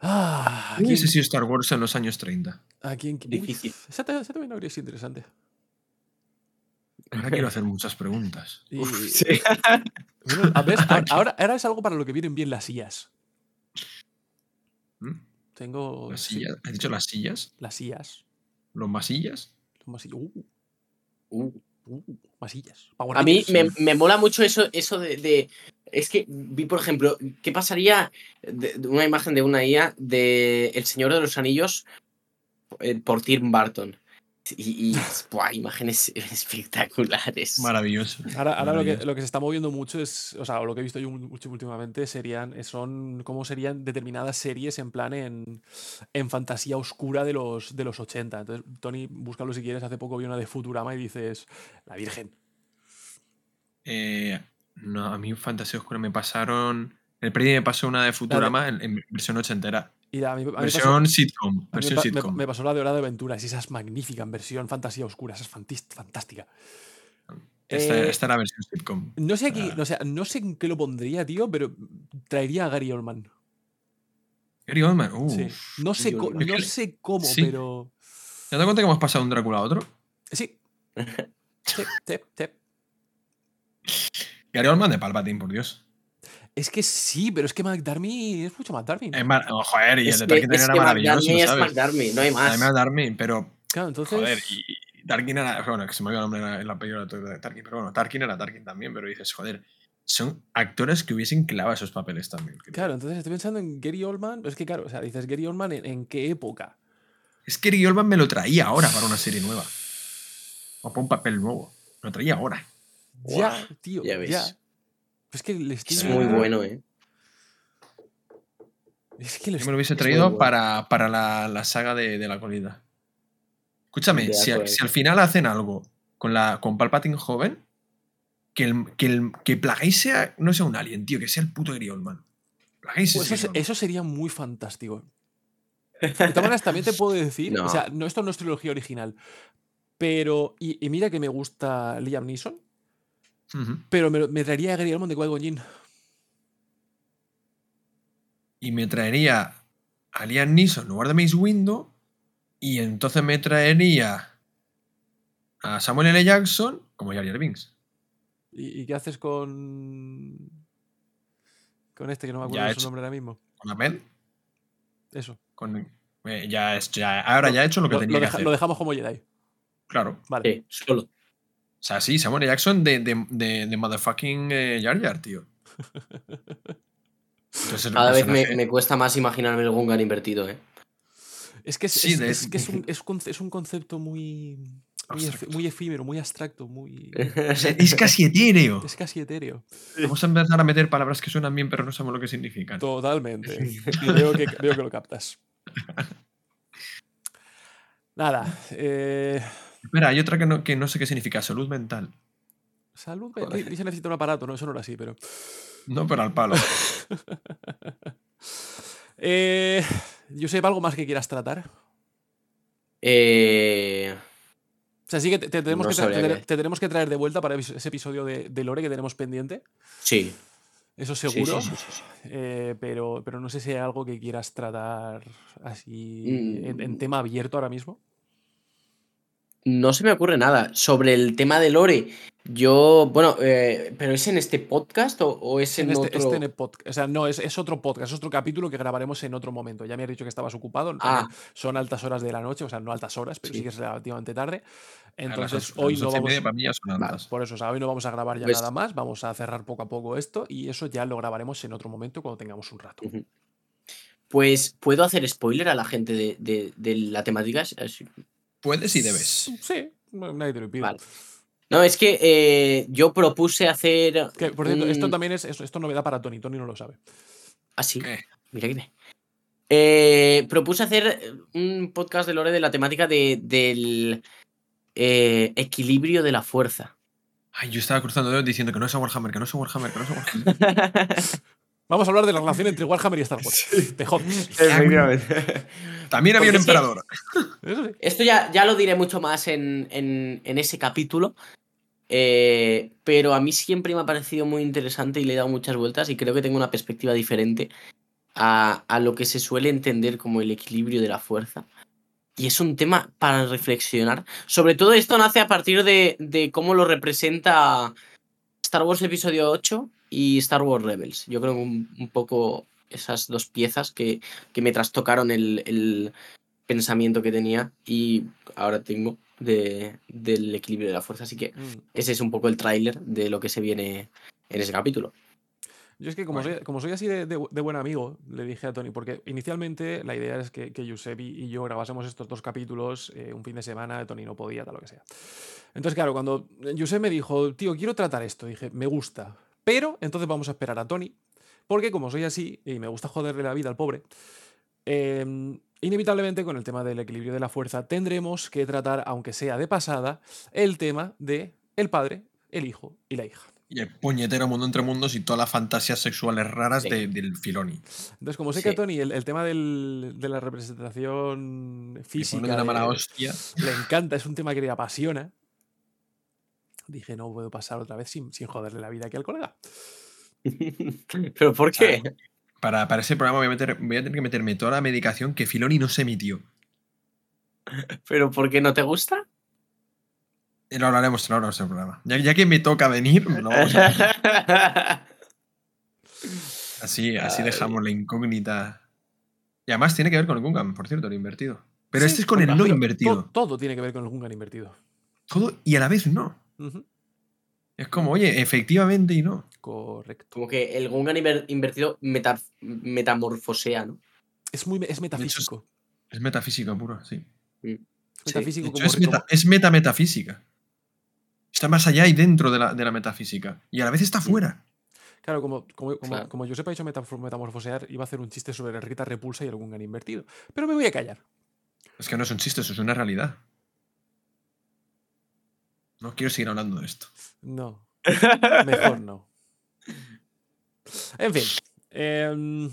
Ah, ¿Quién hubiese ¿quién- sido Star Wars en los años 30? ¿A quién? uy, Difícil. Esa, esa también habría sido interesante. Ahora quiero hacer muchas preguntas. Y- (laughs) sí. Bueno, a ver, (laughs) a- ahora, ahora es algo para lo que vienen bien las sillas. ¿Mm? Tengo. ¿Las sí, sillas? ¿Has dicho las sillas? las sillas. ¿Los masillas? Los masillas. Uh, Uh. uh, masillas. Power A mí me, me mola mucho eso, eso de, de- Es que vi, por ejemplo, ¿qué pasaría de, de una imagen de una IA de El Señor de los Anillos eh, por Tim Burton? Y, y buah, imágenes (laughs) espectaculares. Maravilloso. Ahora, ahora lo, que, lo que se está moviendo mucho es, o sea, lo que he visto yo mucho últimamente serían, son cómo serían determinadas series en plan en, en fantasía oscura de los, de los 80. Entonces, Tony, búscalo si quieres, hace poco vi una de Futurama y dices, la Virgen. Eh, no, a mí Fantasía Oscura me pasaron. El Predi me pasó una de Futurama en, en versión ochentera. Y a mí, a mí me pasó- Versión sitcom. Versión me, sitcom. me pasó la de Hora de Aventuras y esa es magnífica en versión fantasía oscura, esa es fantástica. Esta, Eh, esta era versión sitcom. No sé aquí, no sé, no sé en qué lo pondría, tío, pero traería a Gary Oldman. Gary Oldman. Uh. Sí. No sé, no sé cómo, Sí. pero. ¿Te das cuenta que hemos pasado de un Drácula a otro? Sí. Tep, tep, tep. Gary Oldman de Palpatine, por Dios. Es que sí, pero es que McDarmy es mucho McDarmy. Es mar- oh, joder, y Es el de Tarkin era maravilloso, McDarmy es. McDarmy, no hay más. Además, Darmin, pero. Claro, entonces. Joder, y y Tarkin era. Bueno, que se me olvidó el nombre en la película de Tarkin, pero bueno, Tarkin era Tarkin también, pero dices, joder, son actores que hubiesen clavado esos papeles también. Claro, entonces estoy pensando en Gary Oldman. Es que, claro, o sea, dices Gary Oldman en, en qué época. Es que Gary Oldman me lo traía ahora para una serie nueva. O para un papel nuevo. Lo traía ahora. Ya, tío, ya ya. Ves. Es que le estoy Es muy bueno, ¿eh? Es que Yo me lo hubiese traído bueno. para, para la, la saga de, de la colina. Escúchame, si, a- acuerdo. si al final hacen algo con, la, con Palpatine joven, que, el, que, el, que Plagueis sea, no sea un alien, tío, que sea el puto Griol, man. Pues es eso, eso sería muy fantástico. De todas maneras, también te puedo decir, No. (laughs) o sea, no, esto no es trilogía original, pero, y, y mira que me gusta Liam Neeson, Pero me, me traería a Gary Oldman de Qui-Gon Jinn. Y me traería a Liam Neeson en lugar de Mace Window, y entonces me traería a Samuel L. Jackson como Jar Jar Binks. ¿Y, y qué haces con. con este que no me acuerdo de su nombre ahora mismo? Con Ahmed, Eso. con, eh, ya es, ya, ahora ya he hecho lo que Lo, tenía lo que hacer. lo dejamos como Jedi. Claro. Vale. Sí, solo. O sea, sí, Samuel. Jackson de, de, de, de motherfucking eh, Jar Jar, tío. (laughs) Entonces, Cada vez me, me cuesta más imaginarme el Gungan invertido, ¿eh? Es que es, Sí, es- de- es que es un, (laughs) es un concepto muy. Muy, efímero, muy abstracto, muy. (laughs) Es, casi etéreo. Es casi etéreo. Vamos a empezar a meter palabras que suenan bien, pero no sabemos lo que significan. Totalmente. veo, que, veo que lo captas. Nada. eh, Espera, hay otra que no, que no sé qué significa, salud mental. salud. di- Dice necesita un aparato, no, eso no era así, pero. No, pero al palo. (laughs) Eh, Josep, ¿algo más que quieras tratar? Eh, O sea, sí que te, te tenemos, No que te, tenemos que traer de vuelta para ese episodio de, de Lore que tenemos pendiente. sí. Eso seguro. sí, sí, sí, sí. Eh, pero, pero no sé si hay algo que quieras tratar así Mm. en, en tema abierto ahora mismo. No se me ocurre nada. Sobre el tema de Lore, yo, bueno, eh, ¿pero es en este podcast o, o es en, En este, otro? este en el pod- o sea, no, es, es otro podcast, es otro capítulo que grabaremos en otro momento. Ya me has dicho que estabas ocupado. Ah. Son altas horas de la noche, o sea, no altas horas, pero sí, Sí. que es relativamente tarde. Entonces, hoy no vamos. media para mí ya son Vale, altas. por eso, o sea, hoy no vamos a grabar ya Pues- nada más. Vamos a cerrar poco a poco esto y eso ya lo grabaremos en otro momento cuando tengamos un rato. Pues, ¿puedo hacer spoiler a la gente de, de- de la temática? Es- es- Puedes y debes. Sí, no- nadie te lo. Vale. No, es que eh, yo propuse hacer. Que, por cierto, esto también es esto, esto es novedad para Tony. Tony no lo sabe. Ah, sí. ¿Qué? Mira que. Eh, propuse hacer un podcast de Lore de la temática de, del eh, equilibrio de la fuerza. Ay, yo estaba cruzando dedos diciendo que no es a Warhammer, que no es a Warhammer, que no es a Warhammer. (laughs) Vamos a hablar de la relación entre Warhammer y Star Wars. Te jodes. También había un emperador. Sí. Esto ya, ya lo diré mucho más en, en- en ese capítulo. eh, pero a mí siempre me ha parecido muy interesante y le he dado muchas vueltas y creo que tengo una perspectiva diferente a, a lo que se suele entender como el equilibrio de la fuerza. Y es un tema para reflexionar. Sobre todo esto nace a partir de, de cómo lo representa Star Wars Episodio 8 y Star Wars Rebels. Yo creo que un, un poco esas dos piezas que, que me trastocaron el, el pensamiento que tenía y ahora tengo de, del equilibrio de la fuerza. Así que Mm. ese es un poco el tráiler de lo que se viene en ese capítulo. Yo es que como, soy, como soy así de, de- de buen amigo, le dije a Tony, porque inicialmente la idea es que, que Giuseppe y yo grabásemos estos dos capítulos eh, un fin de semana, Tony no podía, tal lo que sea. Entonces, claro, cuando Giuseppe me dijo, tío, quiero tratar esto, dije, me gusta, pero entonces vamos a esperar a Tony, porque como soy así y me gusta joderle la vida al pobre, eh, inevitablemente con el tema del equilibrio de la fuerza tendremos que tratar, aunque sea de pasada, el tema de el padre, el hijo y la hija. Y el puñetero mundo entre mundos y todas las fantasías sexuales raras Sí. de- del Filoni. Entonces, como sé que a Sí. Tony el, el tema del- de la representación Le física ponen una mala de- hostia. le encanta, es un tema que le apasiona, dije, no puedo pasar otra vez sin, sin joderle la vida aquí al colega. (laughs) ¿Pero por qué? Para, para ese programa voy a, meter, voy a tener que meterme toda la medicación que Filoni no se emitió. ¿Pero por qué no te gusta? Y Lo hablaremos, lo hablaremos en el programa. Ya, ya que me toca venir, a- (laughs) así, así Ay. dejamos la incógnita. Y además tiene que ver con el Gungan, por cierto, el invertido. Pero Sí, este es con el no invertido. to- todo tiene que ver con el Gungan invertido. Todo y a la vez no. Es como, oye, efectivamente y no. Correcto. Como que el Gungan inver- invertido meta- metamorfosea, ¿no? Es muy es metafísico. Es metafísica puro, sí. Mm. Metafísico hecho, como, es, meta, es metametafísica. Está más allá y dentro de la, de la metafísica. Y a la vez está fuera. Claro, como, como, como, Claro. como Josep ha dicho metamorf- metamorfosear, iba a hacer un chiste sobre Rita Repulsa y algún gan invertido. Pero me voy a callar. Es que no es un chiste, eso es una realidad. No quiero seguir hablando de esto. No. Mejor no. En fin. em,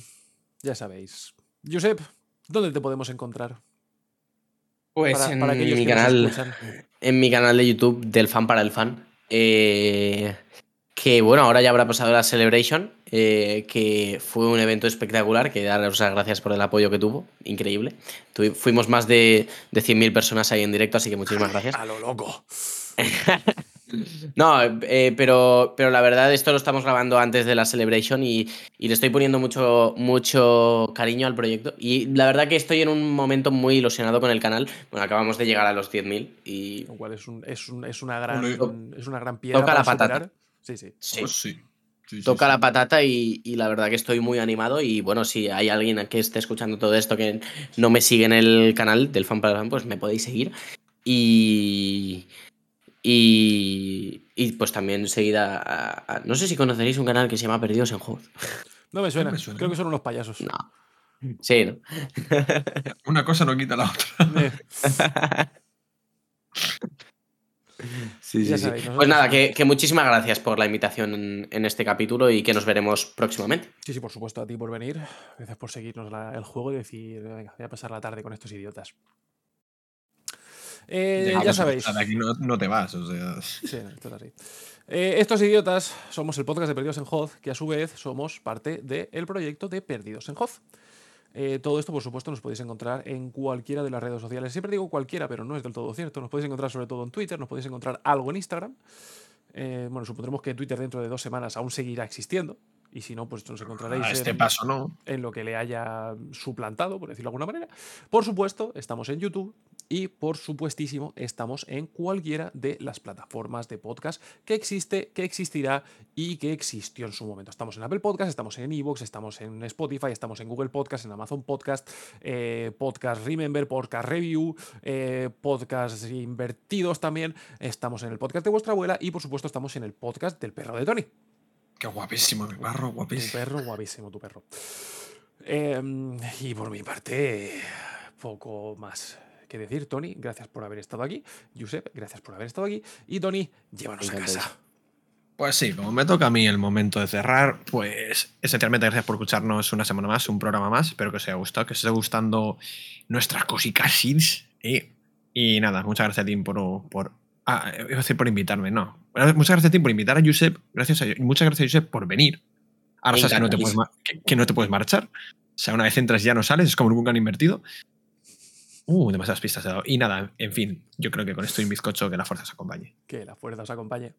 ya sabéis. Josep, ¿dónde te podemos encontrar? Pues Para- en, para mi canal, en mi canal de YouTube del fan para el fan. eh, que bueno, ahora ya habrá pasado la Celebration, eh, que fue un evento espectacular, que daros las gracias por el apoyo que tuvo, increíble. Fuimos más de, de 100.000 personas ahí en directo, así que muchísimas gracias. A lo loco. (laughs) No, eh, pero, pero la verdad esto lo estamos grabando antes de la Celebration y, y le estoy poniendo mucho, mucho cariño al proyecto. Y la verdad que estoy en un momento muy ilusionado con el canal. Bueno, acabamos de llegar a los 10.000 y... Lo cual es, un- es, un- es una, gran, es una gran piedra. Toca la para patata. Sí, sí. Sí. Pues sí. Sí, sí, Toca sí. la patata y, y la verdad que estoy muy animado y bueno, si hay alguien que esté escuchando todo esto que no me sigue en el canal del fan para el fan, pues me podéis seguir. Y... Y, y pues también seguid a, a- a- No sé si conoceréis un canal que se llama Perdidos en Hold. (laughs) No me suena. me suena. Creo que son unos payasos. No. Sí, ¿no? (laughs) Una cosa no quita la otra. (laughs) Sí, Ya sí, sí. sabéis, Pues nada, que, que muchísimas gracias por la invitación en, en este capítulo y que nos veremos próximamente. Sí, sí, por supuesto, a ti por venir. Gracias por seguirnos la- el juego y decir, venga, voy a pasar la tarde con estos idiotas. Eh, ya aquí- sabéis. Aquí no, no te vas, o sea. Sí, esto es así. Eh, estos idiotas somos el podcast de Perdidos en Hoz, que a su vez somos parte del proyecto de Perdidos en Hoz. Eh, todo esto, por supuesto, nos podéis encontrar en cualquiera de las redes sociales. Siempre digo cualquiera, pero no es del todo cierto. Nos podéis encontrar sobre todo en Twitter, nos podéis encontrar algo en Instagram. Eh, bueno, supondremos que Twitter dentro de dos semanas aún seguirá existiendo. Y si no, pues nos encontraréis A este en, paso no. en lo que le haya suplantado, por decirlo de alguna manera. Por supuesto, estamos en YouTube y por supuestísimo estamos en cualquiera de las plataformas de podcast que existe, que existirá y que existió en su momento. Estamos en Apple Podcast, estamos en Evox, estamos en Spotify, estamos en Google Podcast, en Amazon Podcast, eh, Podcast Remember, Podcast Review, eh, Podcast Invertidos también. Estamos en el podcast de vuestra abuela y por supuesto estamos en el podcast del perro de Tony. Qué guapísimo, mi Tu guapísimo. perro, guapísimo tu perro. Em, y por mi parte, poco más que decir, Tony. Gracias por haber estado aquí. Josep, gracias por haber estado aquí. Y Tony, llévanos a casa. Pues sí, como me toca a mí el momento de cerrar, pues esencialmente gracias por escucharnos una semana más, un programa más. Espero que os haya gustado, que os esté gustando nuestras cositas. Y, y nada, muchas gracias a ti por, por Ah, a por invitarme, no. Muchas gracias a ti por invitar a Josep. Gracias a, muchas gracias, Josep, por venir. Ahora sabes que no, te puedes, que, que no te puedes marchar. O sea, una vez entras ya no sales, es como un gran invertido. Uh, demasiadas pistas he dado. Y nada, en fin, yo creo que con esto y bizcocho que la fuerza os acompañe. Que la fuerza os acompañe.